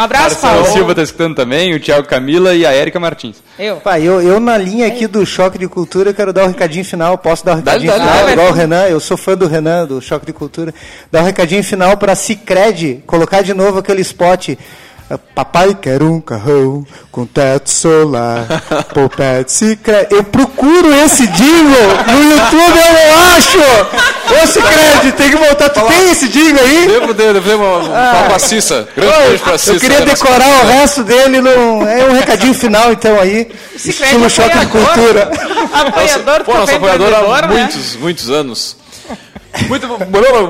Um abraço, Marcelo Paulo. Silva tá escutando também, o Thiago Camila e a Érica Martins. Eu. Pá, eu, eu na linha aqui do Choque de Cultura quero dar um recadinho final. Posso dar um recadinho final? igual o Renan, eu sou fã do Renan, do Choque de Cultura. Dar um recadinho final para Cicred, colocar de novo aquele spot. Papai quer um carrão com teto solar, por pé de Cicred. Eu procuro esse jingle no YouTube, eu não acho! Ô Cicred, tem que voltar. Tu tem esse jingle aí? Devo, devo, devo uma pra Cissa. Grande beijo pra Cissa. Eu queria né, decorar o resto dele. No... É um recadinho final, então, aí. Cicred Estilo choque de cultura. Apoiador do Pô, nosso apoiador há né? muitos, muitos anos. Muito,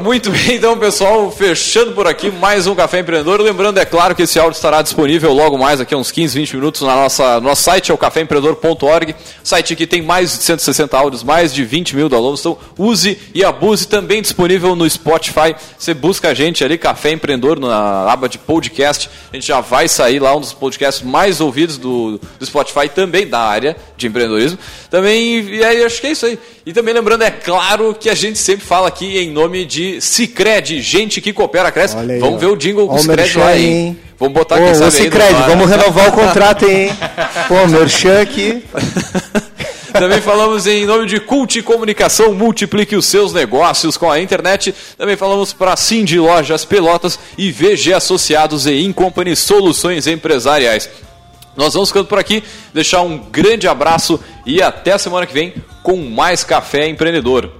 muito bem, então, pessoal, fechando por aqui mais um Café Empreendedor. Lembrando, é claro, que esse áudio estará disponível logo mais, aqui uns 15, 20 minutos, na nossa, no nosso site, é o caféempreendedor.org. Site que tem mais de 160 áudios, mais de 20 mil downloads. Então, use e abuse. Também disponível no Spotify. Você busca a gente ali, Café Empreendedor, na aba de podcast. A gente já vai sair lá, um dos podcasts mais ouvidos do, do Spotify, também da área de empreendedorismo. Também, e aí, acho que é isso aí. E também lembrando, é claro, que a gente sempre fala aqui em nome de Cicred, gente que coopera, cresce. Aí, vamos ó. ver o jingle com Cicred lá, aí, hein? Vamos botar, Ô, quem sabe Cicred, vamos renovar o contrato, hein? Pô, merchan aqui. Também falamos em nome de Cult Comunicação, multiplique os seus negócios com a internet. Também falamos para Cindy Lojas Pelotas e VG Associados e Incompany Soluções Empresariais. Nós vamos ficando por aqui, deixar um grande abraço e até a semana que vem com mais Café Empreendedor.